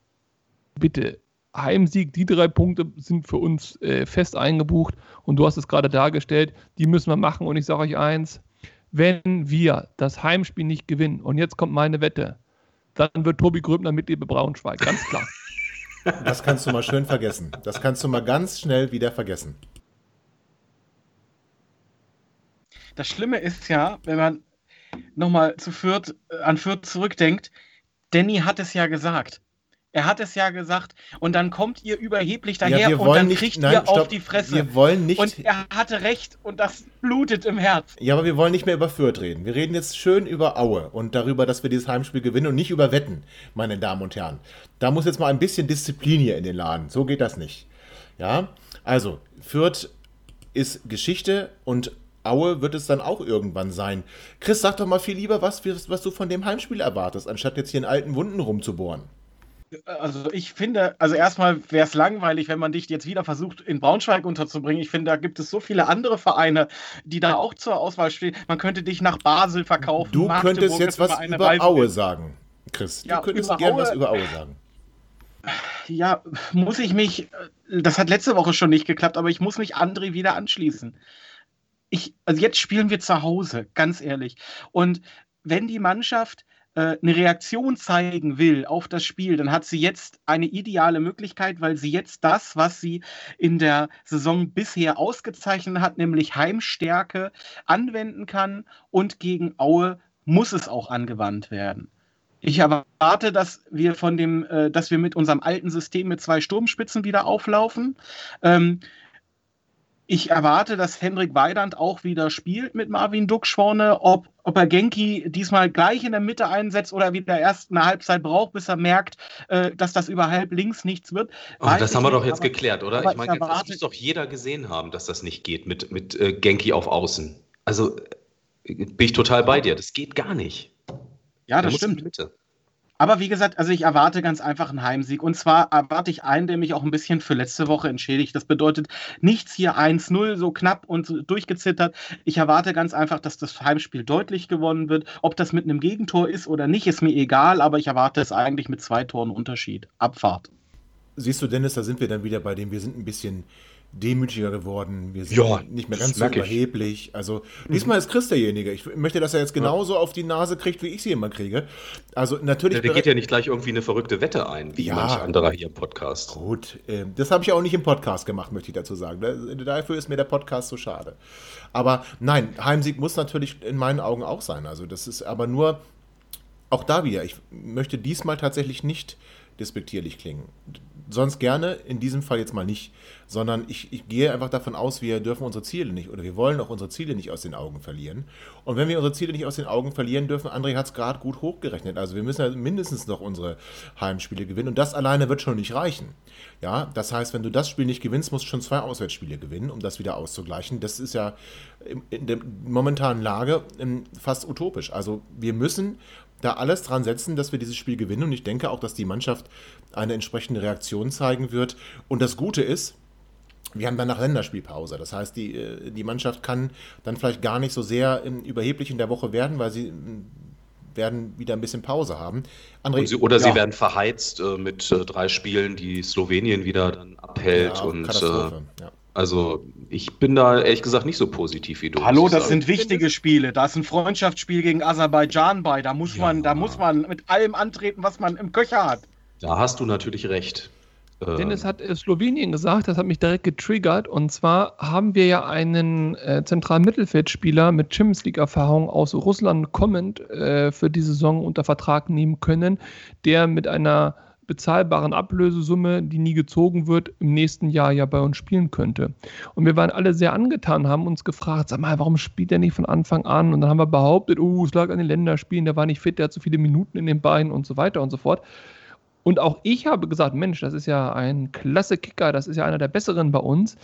bitte, Heimsieg, die drei Punkte sind für uns äh, fest eingebucht und du hast es gerade dargestellt, die müssen wir machen und ich sage euch eins, wenn wir das Heimspiel nicht gewinnen, und jetzt kommt meine Wette, dann wird Tobi Gröbner Mitglied bei Braunschweig, ganz klar. Das kannst du mal schön vergessen. Das kannst du mal ganz schnell wieder vergessen. Das Schlimme ist ja, wenn man nochmal zu Fürth, äh, an Fürth zurückdenkt, Danny hat es ja gesagt. Er hat es ja gesagt. Und dann kommt ihr überheblich daher ja, und dann nicht, kriegt nein, ihr stopp, auf die Fresse. Wir wollen nicht. Und er hatte recht und das blutet im Herz. Ja, aber wir wollen nicht mehr über Fürth reden. Wir reden jetzt schön über Aue und darüber, dass wir dieses Heimspiel gewinnen und nicht über Wetten, meine Damen und Herren. Da muss jetzt mal ein bisschen Disziplin hier in den Laden. So geht das nicht. Ja, also Fürth ist Geschichte und Aue wird es dann auch irgendwann sein. Chris, sag doch mal viel lieber, was, was du von dem Heimspiel erwartest, anstatt jetzt hier in alten Wunden rumzubohren. Also ich finde, also erstmal wäre es langweilig, wenn man dich jetzt wieder versucht, in Braunschweig unterzubringen. Ich finde, da gibt es so viele andere Vereine, die da auch zur Auswahl stehen. Man könnte dich nach Basel verkaufen. Du könntest jetzt was über Reise Aue sagen, Chris. Du ja, könntest gerne was über Aue sagen. Ja, muss ich mich, das hat letzte Woche schon nicht geklappt, aber ich muss mich André wieder anschließen. Ich, also jetzt spielen wir zu Hause, ganz ehrlich. Und wenn die Mannschaft äh, eine Reaktion zeigen will auf das Spiel, dann hat sie jetzt eine ideale Möglichkeit, weil sie jetzt das, was sie in der Saison bisher ausgezeichnet hat, nämlich Heimstärke, anwenden kann und gegen Aue muss es auch angewandt werden. Ich erwarte, dass wir von dem, äh, dass wir mit unserem alten System mit zwei Sturmspitzen wieder auflaufen. Ähm, ich erwarte, dass Hendrik Weidand auch wieder spielt mit Marvin vorne. Ob, ob er Genki diesmal gleich in der Mitte einsetzt oder wieder erst eine Halbzeit braucht, bis er merkt, äh, dass das über halb links nichts wird. Oh, das haben wir doch jetzt aber, geklärt, oder? Ich meine, das muss doch jeder gesehen haben, dass das nicht geht mit, mit äh, Genki auf Außen. Also äh, bin ich total bei dir. Das geht gar nicht. Ja, das stimmt. Aber wie gesagt, also ich erwarte ganz einfach einen Heimsieg. Und zwar erwarte ich einen, der mich auch ein bisschen für letzte Woche entschädigt. Das bedeutet nichts hier 1-0, so knapp und durchgezittert. Ich erwarte ganz einfach, dass das Heimspiel deutlich gewonnen wird. Ob das mit einem Gegentor ist oder nicht, ist mir egal, aber ich erwarte es eigentlich mit zwei Toren Unterschied. Abfahrt. Siehst du, Dennis, da sind wir dann wieder bei dem, wir sind ein bisschen demütiger geworden. Wir sind ja, nicht mehr ganz so überheblich. Ich. Also diesmal ist Chris derjenige. Ich möchte, dass er jetzt genauso ja. auf die Nase kriegt, wie ich sie immer kriege. Also natürlich. Ja, der geht ja nicht gleich irgendwie eine verrückte Wette ein, wie ja, manch anderer hier im Podcast. Gut, äh, das habe ich auch nicht im Podcast gemacht, möchte ich dazu sagen. Dafür ist mir der Podcast so schade. Aber nein, Heimsieg muss natürlich in meinen Augen auch sein. Also das ist aber nur auch da wieder. Ich möchte diesmal tatsächlich nicht despektierlich klingen sonst gerne, in diesem Fall jetzt mal nicht, sondern ich, ich, gehe einfach davon aus, wir dürfen unsere Ziele nicht oder wir wollen auch unsere Ziele nicht aus den Augen verlieren. Und wenn wir unsere Ziele nicht aus den Augen verlieren dürfen, André hat es gerade gut hochgerechnet. Also wir müssen ja mindestens noch unsere Heimspiele gewinnen und das alleine wird schon nicht reichen. Ja, das heißt, wenn du das Spiel nicht gewinnst, musst du schon zwei Auswärtsspiele gewinnen, um das wieder auszugleichen. Das ist ja in der momentanen Lage ähm, fast utopisch. Also wir müssen da alles dran setzen, dass wir dieses Spiel gewinnen. Und ich denke auch, dass die Mannschaft eine entsprechende Reaktion zeigen wird. Und das Gute ist, wir haben danach Länderspielpause. Das heißt, die, äh, die Mannschaft kann dann vielleicht gar nicht so sehr überheblich in der Woche werden, weil sie werden wieder ein bisschen Pause haben. André, sie, oder ja. sie werden verheizt äh, mit äh, drei Spielen, die Slowenien wieder dann abhält. Ja, und äh, ja. Also ich bin da ehrlich gesagt nicht so positiv wie du. Hallo, das sind wichtige Spiele. Da ist ein Freundschaftsspiel gegen Aserbaidschan bei. Da muss ja. man, da muss man mit allem antreten, was man im Köcher hat. Da hast du natürlich recht. Äh, Dennis hat äh, Slowenien gesagt, das hat mich direkt getriggert. Und zwar haben wir ja einen äh, zentralen Mittelfeldspieler mit Champions League-Erfahrung aus Russland kommend äh, für die Saison unter Vertrag nehmen können, der mit einer bezahlbaren Ablösesumme, die nie gezogen wird, im nächsten Jahr ja bei uns spielen könnte. Und wir waren alle sehr angetan, haben uns gefragt, sag mal, warum spielt er nicht von Anfang an? Und dann haben wir behauptet, oh, es lag an den Länderspielen, der war nicht fit, der hat zu viele Minuten in den Beinen und so weiter und so fort. Und auch ich habe gesagt, Mensch, das ist ja ein klasse Kicker, das ist ja einer der besseren bei uns.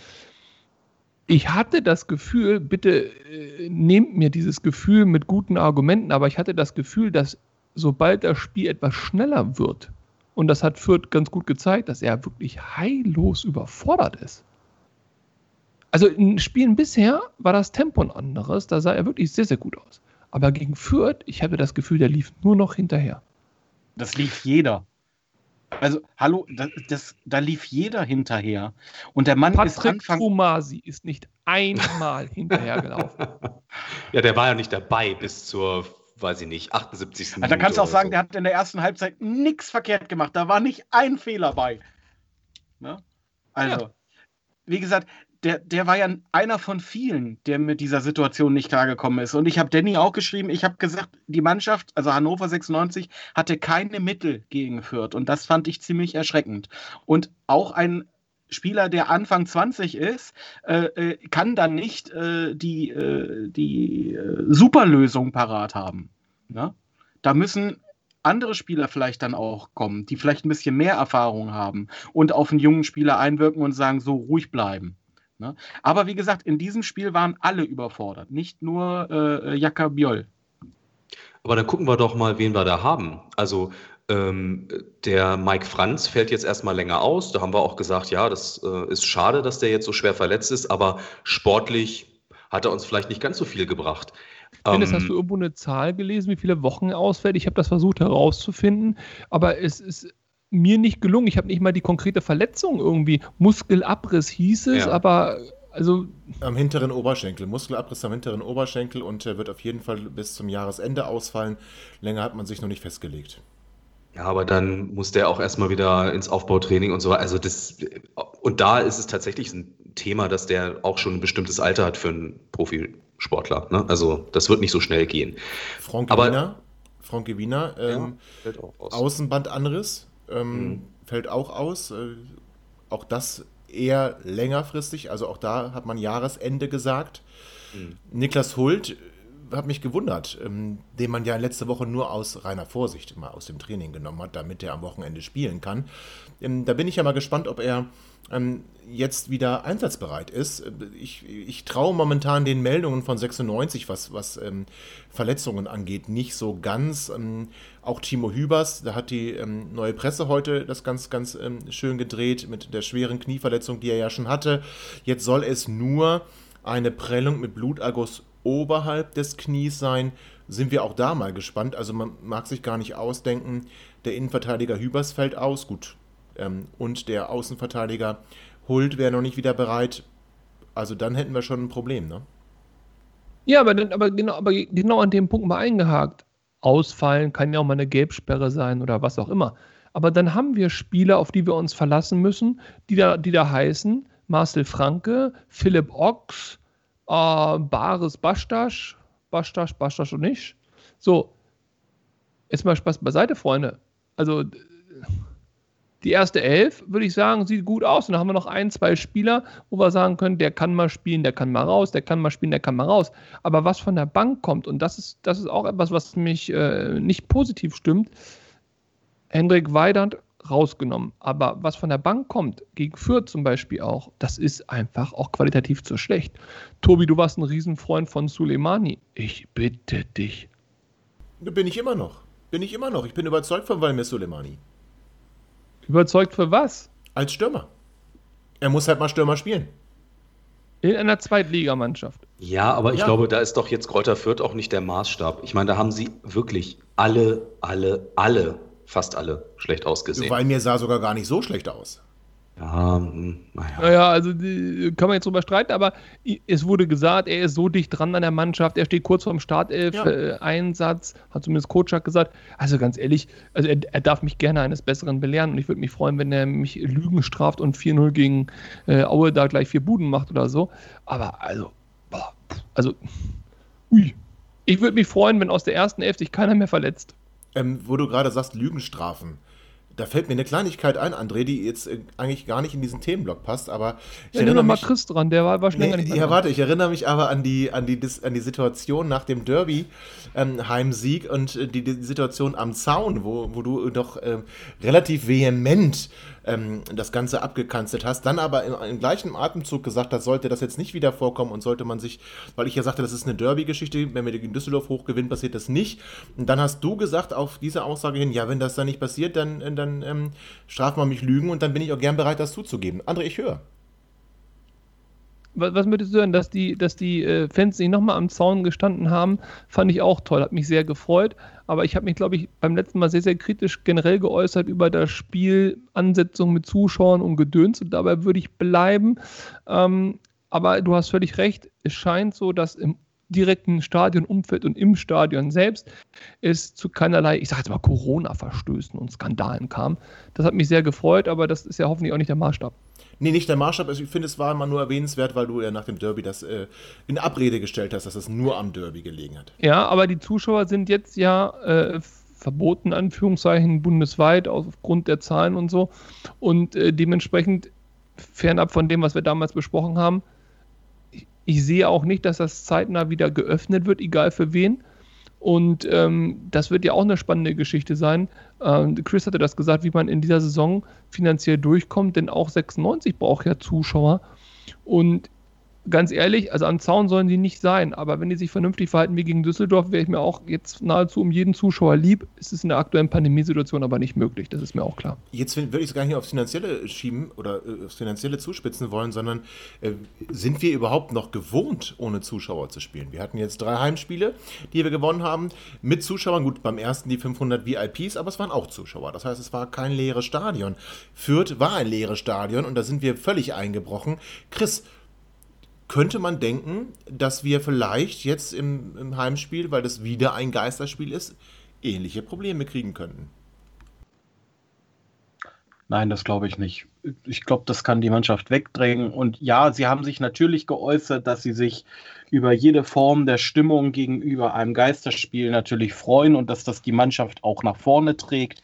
Ich hatte das Gefühl, bitte äh, nehmt mir dieses Gefühl mit guten Argumenten, aber ich hatte das Gefühl, dass sobald das Spiel etwas schneller wird, und das hat Fürth ganz gut gezeigt, dass er wirklich heillos überfordert ist. Also in Spielen bisher war das Tempo ein anderes, da sah er wirklich sehr, sehr gut aus. Aber gegen Fürth, ich hatte das Gefühl, der lief nur noch hinterher. Das lief jeder. Also, hallo, das, das, da lief jeder hinterher. Und der Mann Patrick ist Anfang. Fumasi ist nicht einmal hinterhergelaufen. Ja, der war ja nicht dabei bis zur weiß ich nicht, 78. Also, da kannst du auch sagen, so. der hat in der ersten Halbzeit nichts verkehrt gemacht. Da war nicht ein Fehler bei. Ne? Also, ja. wie gesagt, der, der war ja einer von vielen, der mit dieser Situation nicht klargekommen ist. Und ich habe Danny auch geschrieben, ich habe gesagt, die Mannschaft, also Hannover 96, hatte keine Mittel gegen Fürth. Und das fand ich ziemlich erschreckend. Und auch ein Spieler, der Anfang 20 ist, äh, äh, kann dann nicht äh, die, äh, die äh, Superlösung parat haben. Ne? Da müssen andere Spieler vielleicht dann auch kommen, die vielleicht ein bisschen mehr Erfahrung haben und auf einen jungen Spieler einwirken und sagen, so ruhig bleiben. Ne? Aber wie gesagt, in diesem Spiel waren alle überfordert, nicht nur äh, Jaka Bjoll. Aber dann gucken wir doch mal, wen wir da haben. Also ähm, der Mike Franz fällt jetzt erstmal länger aus. Da haben wir auch gesagt, ja, das äh, ist schade, dass der jetzt so schwer verletzt ist, aber sportlich hat er uns vielleicht nicht ganz so viel gebracht. Dennis, ähm, hast du irgendwo eine Zahl gelesen, wie viele Wochen er ausfällt? Ich habe das versucht herauszufinden, aber es ist mir nicht gelungen. Ich habe nicht mal die konkrete Verletzung irgendwie. Muskelabriss hieß es, ja. aber also. Am hinteren Oberschenkel. Muskelabriss am hinteren Oberschenkel und er wird auf jeden Fall bis zum Jahresende ausfallen. Länger hat man sich noch nicht festgelegt. Ja, aber dann muss der auch erstmal wieder ins Aufbautraining und so. Also das, und da ist es tatsächlich ein Thema, dass der auch schon ein bestimmtes Alter hat für einen Profisportler. Ne? Also das wird nicht so schnell gehen. Frank Wiener, Frank Wiener, ähm, ja, Außenbandanriss ähm, mhm. fällt auch aus. Äh, auch das eher längerfristig, also auch da hat man Jahresende gesagt. Mhm. Niklas Hult hat mich gewundert, ähm, den man ja letzte Woche nur aus reiner Vorsicht mal aus dem Training genommen hat, damit er am Wochenende spielen kann. Ähm, da bin ich ja mal gespannt, ob er ähm, jetzt wieder einsatzbereit ist. Ich, ich traue momentan den Meldungen von 96, was, was ähm, Verletzungen angeht, nicht so ganz. Ähm, auch Timo Hübers, da hat die ähm, neue Presse heute das ganz, ganz ähm, schön gedreht mit der schweren Knieverletzung, die er ja schon hatte. Jetzt soll es nur eine Prellung mit Bluterguss oberhalb des Knies sein. Sind wir auch da mal gespannt. Also man mag sich gar nicht ausdenken, der Innenverteidiger Hübers fällt aus. Gut, ähm, und der Außenverteidiger Hult wäre noch nicht wieder bereit. Also dann hätten wir schon ein Problem, ne? Ja, aber, aber, genau, aber genau an dem Punkt mal eingehakt. Ausfallen kann ja auch mal eine Gelbsperre sein oder was auch immer. Aber dann haben wir Spieler, auf die wir uns verlassen müssen, die da, die da heißen Marcel Franke, Philipp Ochs, äh, Baris Bastasch, Bastasch, Bastasch und ich. So, jetzt mal Spaß beiseite, Freunde. Also die erste Elf, würde ich sagen, sieht gut aus. Und dann haben wir noch ein, zwei Spieler, wo wir sagen können, der kann mal spielen, der kann mal raus, der kann mal spielen, der kann mal raus. Aber was von der Bank kommt, und das ist, das ist auch etwas, was mich äh, nicht positiv stimmt, Hendrik Weidand rausgenommen. Aber was von der Bank kommt, gegen Fürth zum Beispiel auch, das ist einfach auch qualitativ zu schlecht. Tobi, du warst ein Riesenfreund von Suleimani. Ich bitte dich. Bin ich immer noch. Bin ich immer noch. Ich bin überzeugt von Valmir Suleimani. Überzeugt für was? Als Stürmer. Er muss halt mal Stürmer spielen. In einer Zweitligamannschaft. Ja, aber ich ja. glaube, da ist doch jetzt Kräuter Fürth auch nicht der Maßstab. Ich meine, da haben sie wirklich alle, alle, alle, fast alle schlecht ausgesehen. Weil mir sah sogar gar nicht so schlecht aus. Ja, hm, naja. Naja, also die, kann man jetzt drüber streiten, aber es wurde gesagt, er ist so dicht dran an der Mannschaft, er steht kurz vorm Startelf-Einsatz, ja. äh, hat zumindest Kotschak gesagt. Also ganz ehrlich, also er, er, darf mich gerne eines Besseren belehren und ich würde mich freuen, wenn er mich Lügen straft und 4-0 gegen äh, Aue da gleich vier Buden macht oder so. Aber also, boah, also, ui. Ich würde mich freuen, wenn aus der ersten Elf sich keiner mehr verletzt. Ähm, wo du gerade sagst, Lügen strafen. Da fällt mir eine Kleinigkeit ein, André, die jetzt äh, eigentlich gar nicht in diesen Themenblock passt, aber ich ja, erinnere mich... mal Chris dran, der war, war schon nee, nicht Ja, warte, ich erinnere mich aber an die, an die, an die Situation nach dem Derby ähm, Heimsieg und äh, die, die, Situation am Zaun, wo, wo du doch äh, relativ vehement ähm, das Ganze abgekanzelt hast, dann aber im, im, gleichen Atemzug gesagt hast, sollte das jetzt nicht wieder vorkommen und sollte man sich, weil ich ja sagte, das ist eine Derby-Geschichte, wenn wir gegen Düsseldorf hochgewinnen, passiert das nicht. Und dann hast du gesagt auf diese Aussage hin, ja, wenn das dann nicht passiert, dann, äh, dann ähm, straft man mich Lügen und dann bin ich auch gern bereit, das zuzugeben. André, ich höre was, würdest du hören, dass die, dass die äh, Fans nicht nochmal am Zaun gestanden haben, fand ich auch toll, hat mich sehr gefreut. Aber ich habe mich, glaube ich, beim letzten Mal sehr, sehr kritisch generell geäußert über das Spiel, Ansetzung mit Zuschauern und Gedöns und dabei würde ich bleiben. Ähm, aber du hast völlig recht, es scheint so, dass im direkten Stadionumfeld und im Stadion selbst es zu keinerlei, ich sage jetzt mal, Corona-Verstößen und Skandalen kam. Das hat mich sehr gefreut, aber das ist ja hoffentlich auch nicht der Maßstab. Nee, nicht der Maßstab. Also ich finde, es war mal nur erwähnenswert, weil du ja nach dem Derby das äh, in Abrede gestellt hast, dass es nur am Derby gelegen hat. Ja, aber die Zuschauer sind jetzt ja äh, verboten, Anführungszeichen, bundesweit aufgrund der Zahlen und so. Und äh, dementsprechend, fernab von dem, was wir damals besprochen haben, ich, ich sehe auch nicht, dass das zeitnah wieder geöffnet wird, egal für wen. Und ähm, das wird ja auch eine spannende Geschichte sein. Ähm, Chris hatte das gesagt, wie man in dieser Saison finanziell durchkommt, denn auch 96 braucht ja Zuschauer. Und ganz ehrlich, also am Zaun sollen die nicht sein, aber wenn die sich vernünftig verhalten wie gegen Düsseldorf, wäre ich mir auch jetzt nahezu um jeden Zuschauer lieb. Es ist in der aktuellen Pandemiesituation aber nicht möglich, das ist mir auch klar. Jetzt würde ich es gar nicht aufs Finanzielle schieben oder äh, aufs Finanzielle zuspitzen wollen, sondern äh, sind wir überhaupt noch gewohnt, ohne Zuschauer zu spielen? Wir hatten jetzt drei Heimspiele, die wir gewonnen haben, mit Zuschauern. Gut, beim ersten die 500 VIPs, aber es waren auch Zuschauer. Das heißt, es war kein leeres Stadion. Fürth war ein leeres Stadion und da sind wir völlig eingebrochen. Chris, könnte man denken, dass wir vielleicht jetzt im, im Heimspiel, weil das wieder ein Geisterspiel ist, ähnliche Probleme kriegen könnten. Nein, das glaube ich nicht. Ich glaube, das kann die Mannschaft wegdrängen. Und ja, sie haben sich natürlich geäußert, dass sie sich über jede Form der Stimmung gegenüber einem Geisterspiel natürlich freuen und dass das die Mannschaft auch nach vorne trägt.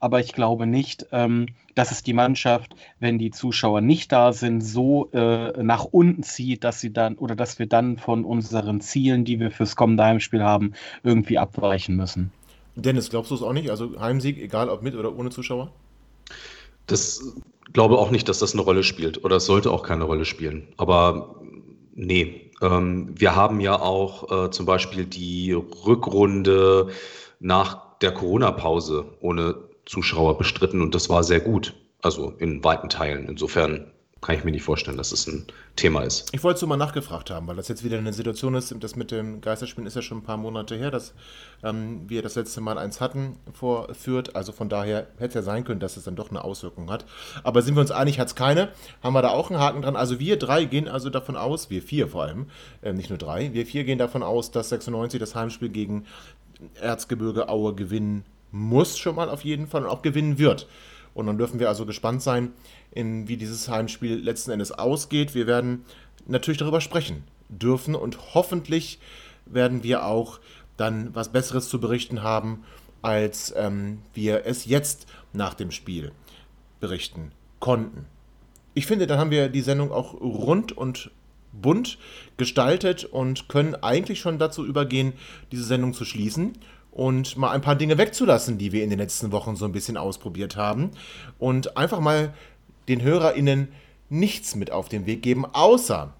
Aber ich glaube nicht, ähm, dass es die Mannschaft, wenn die Zuschauer nicht da sind, so äh, nach unten zieht, dass sie dann oder dass wir dann von unseren Zielen, die wir fürs kommende Heimspiel haben, irgendwie abweichen müssen. Dennis, glaubst du es auch nicht? Also Heimsieg, egal ob mit oder ohne Zuschauer? Das glaube auch nicht, dass das eine Rolle spielt oder es sollte auch keine Rolle spielen. Aber nee, wir haben ja auch äh, zum Beispiel die Rückrunde nach der Corona-Pause ohne Zuschauer bestritten und das war sehr gut. Also in weiten Teilen. Insofern kann ich mir nicht vorstellen, dass es das ein Thema ist. Ich wollte so mal nachgefragt haben, weil das jetzt wieder eine Situation ist, das mit dem Geisterspielen ist ja schon ein paar Monate her, dass ähm, wir das letzte Mal eins hatten vorführt. Also von daher hätte es ja sein können, dass es dann doch eine Auswirkung hat. Aber sind wir uns einig, hat es keine. Haben wir da auch einen Haken dran. Also wir drei gehen also davon aus, wir vier vor allem, äh, nicht nur drei, wir vier gehen davon aus, dass 96 das Heimspiel gegen Erzgebirge Aue gewinnen muss, schon mal auf jeden Fall und auch gewinnen wird. Und dann dürfen wir also gespannt sein, in, wie dieses Heimspiel letzten Endes ausgeht. Wir werden natürlich darüber sprechen dürfen und hoffentlich werden wir auch dann was Besseres zu berichten haben, als ähm, wir es jetzt nach dem Spiel berichten konnten. Ich finde, dann haben wir die Sendung auch rund und bunt gestaltet und können eigentlich schon dazu übergehen, diese Sendung zu schließen und mal ein paar Dinge wegzulassen, die wir in den letzten Wochen so ein bisschen ausprobiert haben und einfach mal den HörerInnen nichts mit auf den Weg geben, außer,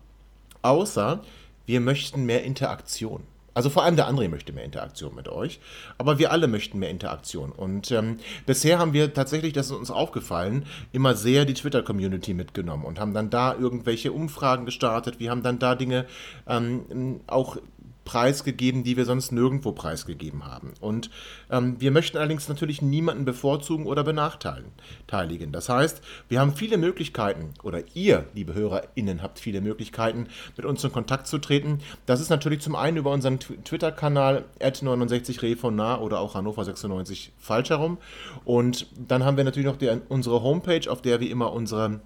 außer wir möchten mehr Interaktion. Also vor allem der André möchte mehr Interaktion mit euch, aber wir alle möchten mehr Interaktion. Und ähm, bisher haben wir tatsächlich, das ist uns aufgefallen, immer sehr die Twitter-Community mitgenommen und haben dann da irgendwelche Umfragen gestartet. Wir haben dann da Dinge ähm, auch preisgegeben, die wir sonst nirgendwo preisgegeben haben. Und ähm, wir möchten allerdings natürlich niemanden bevorzugen oder benachteiligen. Das heißt, wir haben viele Möglichkeiten, oder ihr, liebe HörerInnen, habt viele Möglichkeiten, mit uns in Kontakt zu treten. Das ist natürlich zum einen über unseren Twitter-Kanal 69 Refonar oder auch Hannover 96 falsch herum. Und dann haben wir natürlich noch die, unsere Homepage, auf der wir immer unsere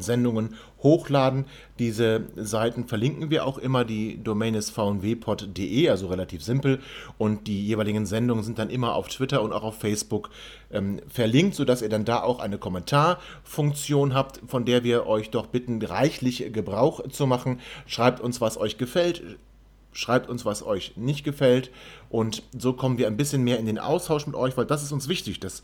Sendungen hochladen. Diese Seiten verlinken wir auch immer. Die Domain ist vnwpod.de, also relativ simpel. Und die jeweiligen Sendungen sind dann immer auf Twitter und auch auf Facebook ähm, verlinkt, sodass ihr dann da auch eine Kommentarfunktion habt, von der wir euch doch bitten, reichlich Gebrauch zu machen. Schreibt uns, was euch gefällt. Schreibt uns, was euch nicht gefällt. Und so kommen wir ein bisschen mehr in den Austausch mit euch, weil das ist uns wichtig, dass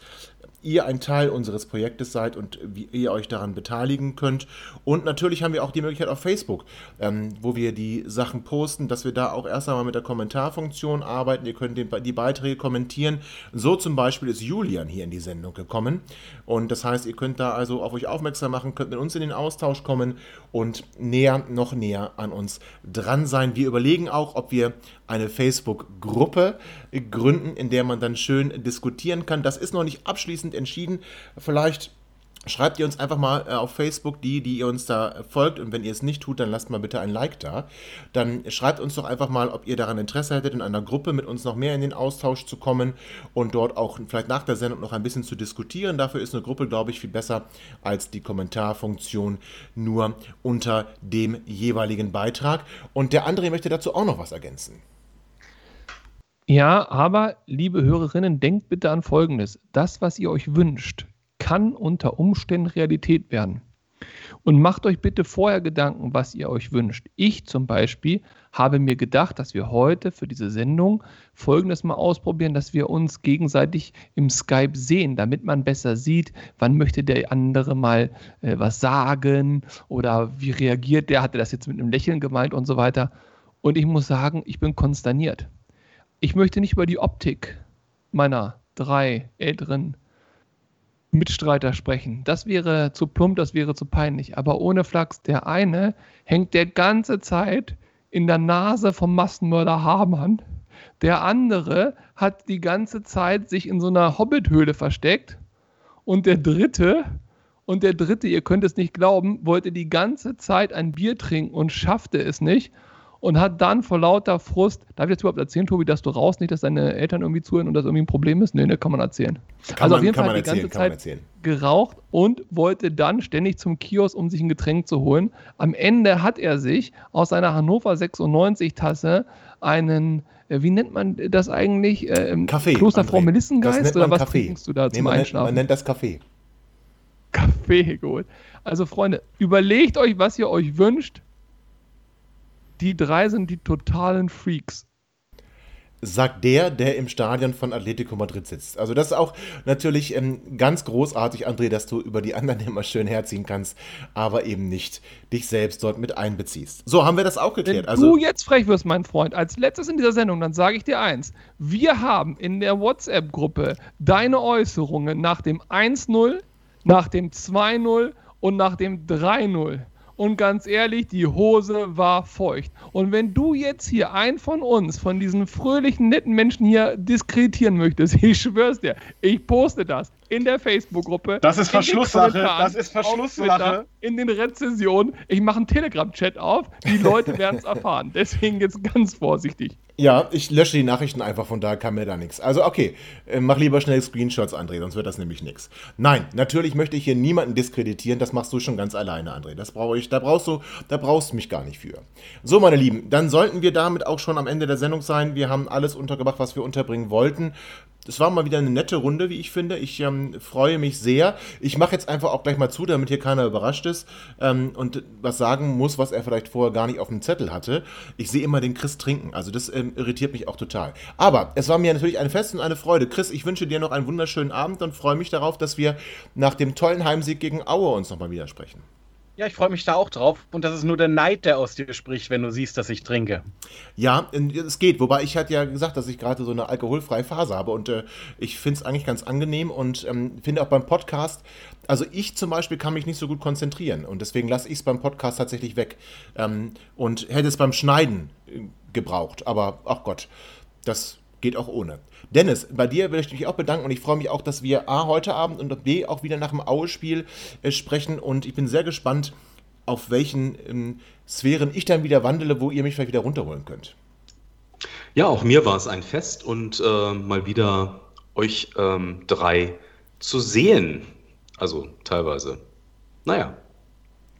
ihr ein Teil unseres Projektes seid und wie ihr euch daran beteiligen könnt. Und natürlich haben wir auch die Möglichkeit auf Facebook, ähm, wo wir die Sachen posten, dass wir da auch erst einmal mit der Kommentarfunktion arbeiten. Ihr könnt den, die Beiträge kommentieren. So zum Beispiel ist Julian hier in die Sendung gekommen. Und das heißt, ihr könnt da also auf euch aufmerksam machen, könnt mit uns in den Austausch kommen und näher, noch näher an uns dran sein. Wir überlegen auch, ob wir eine Facebook-Gruppe gründen, in der man dann schön diskutieren kann. Das ist noch nicht abschließend entschieden. Vielleicht Schreibt ihr uns einfach mal äh, auf Facebook, die, die ihr uns da folgt. Und wenn ihr es nicht tut, dann lasst mal bitte ein Like da. Dann schreibt uns doch einfach mal, ob ihr daran Interesse hättet, in einer Gruppe mit uns noch mehr in den Austausch zu kommen und dort auch vielleicht nach der Sendung noch ein bisschen zu diskutieren. Dafür ist eine Gruppe, glaube ich, viel besser als die Kommentarfunktion nur unter dem jeweiligen Beitrag. Und der André möchte dazu auch noch was ergänzen. Ja, aber liebe Hörerinnen, denkt bitte an Folgendes. Das, was ihr euch wünscht, kann unter Umständen Realität werden. Und macht euch bitte vorher Gedanken, was ihr euch wünscht. Ich zum Beispiel habe mir gedacht, dass wir heute für diese Sendung Folgendes mal ausprobieren, dass wir uns gegenseitig im Skype sehen, damit man besser sieht, wann möchte der andere mal äh, was sagen oder wie reagiert der, hatte das jetzt mit einem Lächeln gemeint und so weiter. Und ich muss sagen, ich bin konsterniert ich möchte nicht über die Optik meiner drei älteren Mitstreiter sprechen. Das wäre zu plump, das wäre zu peinlich. Aber ohne Flachs, der eine hängt der ganze Zeit in der Nase vom Massenmörder Hamann. Der andere hat die ganze Zeit sich in so einer Hobbithöhle versteckt. Und der dritte, und der dritte, ihr könnt es nicht glauben, wollte die ganze Zeit ein Bier trinken und schaffte es nicht und hat dann vor lauter Frust, darf ich jetzt überhaupt erzählen, Tobi, dass du raus nicht, dass deine Eltern irgendwie zuhören und das irgendwie ein Problem ist? Nee, ne, kann man erzählen. Kann also man- auf jeden kann Fall man die erzählen, ganze Zeit geraucht und wollte dann ständig zum Kiosk, um sich ein Getränk zu holen. Am Ende hat er sich aus seiner Hannover 96 Tasse einen, äh, wie nennt man das eigentlich? Ähm, Kaffee. Klosterfrau André. Das Melissengeist nennt oder was Kaffee. trinkst du da Nee, zum man, nennt, Einschlafen? man nennt das Kaffee. Kaffee geholt. Also Freunde, überlegt euch, was ihr euch wünscht. Die drei sind die totalen Freaks. sagt der, der im Stadion von Atletico Madrid sitzt. Also das ist auch natürlich ähm, ganz großartig, André, dass du über die anderen immer schön herziehen kannst, aber eben nicht dich selbst dort mit einbeziehst. So, haben wir das auch Wenn geklärt. Also, du jetzt frech wirst, mein Freund, als letztes in dieser Sendung, dann sage ich dir eins. Wir haben in der WhatsApp-Gruppe deine Äußerungen nach dem 1-0, nach dem 2-0 und nach dem 3-0. Und ganz ehrlich, die Hose war feucht. Und wenn du jetzt hier einen von uns, von diesen fröhlichen, netten Menschen hier diskreditieren möchtest, ich schwör's dir, ich poste das in der Facebook-Gruppe. Das ist Verschlusssache, das ist Verschlusssache. In den Rezensionen. Ich mache einen Telegram-Chat auf. Die Leute werden es erfahren. Deswegen jetzt ganz vorsichtig. ja, ich lösche die Nachrichten einfach, von daher kann mir da nichts. Also, okay, äh, mach lieber schnell Screenshots, André, sonst wird das nämlich nichts. Nein, natürlich möchte ich hier niemanden diskreditieren, das machst du schon ganz alleine, André. Das brauche ich, da brauchst du, da brauchst du mich gar nicht für. So, meine Lieben, dann sollten wir damit auch schon am Ende der Sendung sein. Wir haben alles untergebracht, was wir unterbringen wollten. Es war mal wieder eine nette Runde, wie ich finde. Ich ähm, freue mich sehr. Ich mache jetzt einfach auch gleich mal zu, damit hier keiner überrascht ist ähm, und was sagen muss, was er vielleicht vorher gar nicht auf dem Zettel hatte. Ich sehe immer den Chris trinken, also das ähm, irritiert mich auch total. Aber es war mir natürlich ein Fest und eine Freude. Chris, ich wünsche dir noch einen wunderschönen Abend und freue mich darauf, dass wir nach dem tollen Heimsieg gegen Aue uns nochmal wieder sprechen. Ja, ich freue mich da auch drauf. Und das ist nur der Neid, der aus dir spricht, wenn du siehst, dass ich trinke. Ja, es geht. Wobei ich hatte ja gesagt, dass ich gerade so eine alkoholfreie Phase habe und äh, ich finde es eigentlich ganz angenehm und ähm, finde auch beim Podcast, also ich zum Beispiel kann mich nicht so gut konzentrieren und deswegen lasse ich es beim Podcast tatsächlich weg ähm, und hätte es beim Schneiden äh, gebraucht. Aber ach Gott, das geht auch ohne. Dennis, bei dir will ich mich auch bedanken und ich freue mich auch, dass wir A heute Abend und B auch wieder nach dem Aue-Spiel äh, sprechen und ich bin sehr gespannt, auf welchen ähm, Sphären ich dann wieder wandele, wo ihr mich vielleicht wieder runterholen könnt. Ja, auch mir war es ein Fest und äh, mal wieder euch ähm, drei zu sehen. Also teilweise. Naja.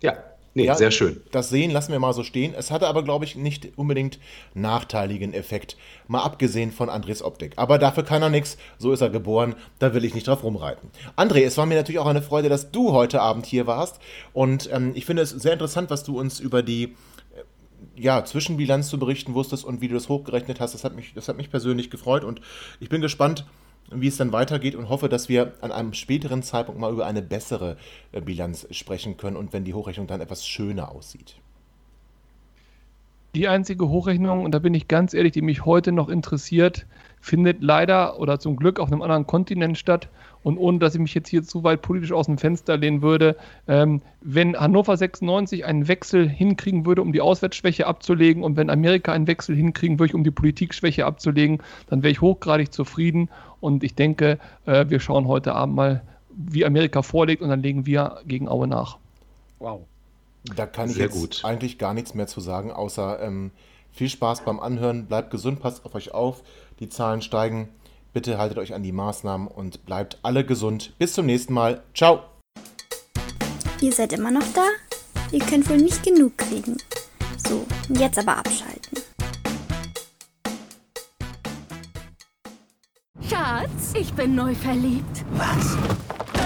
Ja, nee, Ja. sehr schön. Das Sehen lassen wir mal so stehen. Es hatte aber, glaube ich, nicht unbedingt nachteiligen Effekt. Mal abgesehen von Andres Optik. Aber dafür kann er nichts. So ist er geboren. Da will ich nicht drauf rumreiten. André, es war mir natürlich auch eine Freude, dass du heute Abend hier warst. Und ähm, ich finde es sehr interessant, was du uns über die äh, ja, Zwischenbilanz zu berichten wusstest und wie du das hochgerechnet hast. Das hat mich, das hat mich persönlich gefreut. Und ich bin gespannt, wie es dann weitergeht und hoffe, dass wir an einem späteren Zeitpunkt mal über eine bessere äh, Bilanz sprechen können und wenn die Hochrechnung dann etwas schöner aussieht. Die einzige Hochrechnung, und da bin ich ganz ehrlich, die mich heute noch interessiert, findet leider oder zum Glück auf einem anderen Kontinent statt. Und ohne dass ich mich jetzt hier zu weit politisch aus dem Fenster lehnen würde, ähm, wenn Hannover 96 einen Wechsel hinkriegen würde, um die Auswärtsschwäche abzulegen, und wenn Amerika einen Wechsel hinkriegen würde, um die Politikschwäche abzulegen, dann wäre ich hochgradig zufrieden. Und ich denke, äh, wir schauen heute Abend mal, wie Amerika vorlegt, und dann legen wir gegen Aue nach. Wow. Da kann ich Sehr jetzt gut. eigentlich gar nichts mehr zu sagen, außer ähm, viel Spaß beim Anhören, bleibt gesund, passt auf euch auf, die Zahlen steigen. Bitte haltet euch an die Maßnahmen und bleibt alle gesund. Bis zum nächsten Mal. Ciao. Ihr seid immer noch da? Ihr könnt wohl nicht genug kriegen. So, jetzt aber abschalten. Schatz, ich bin neu verliebt. Was?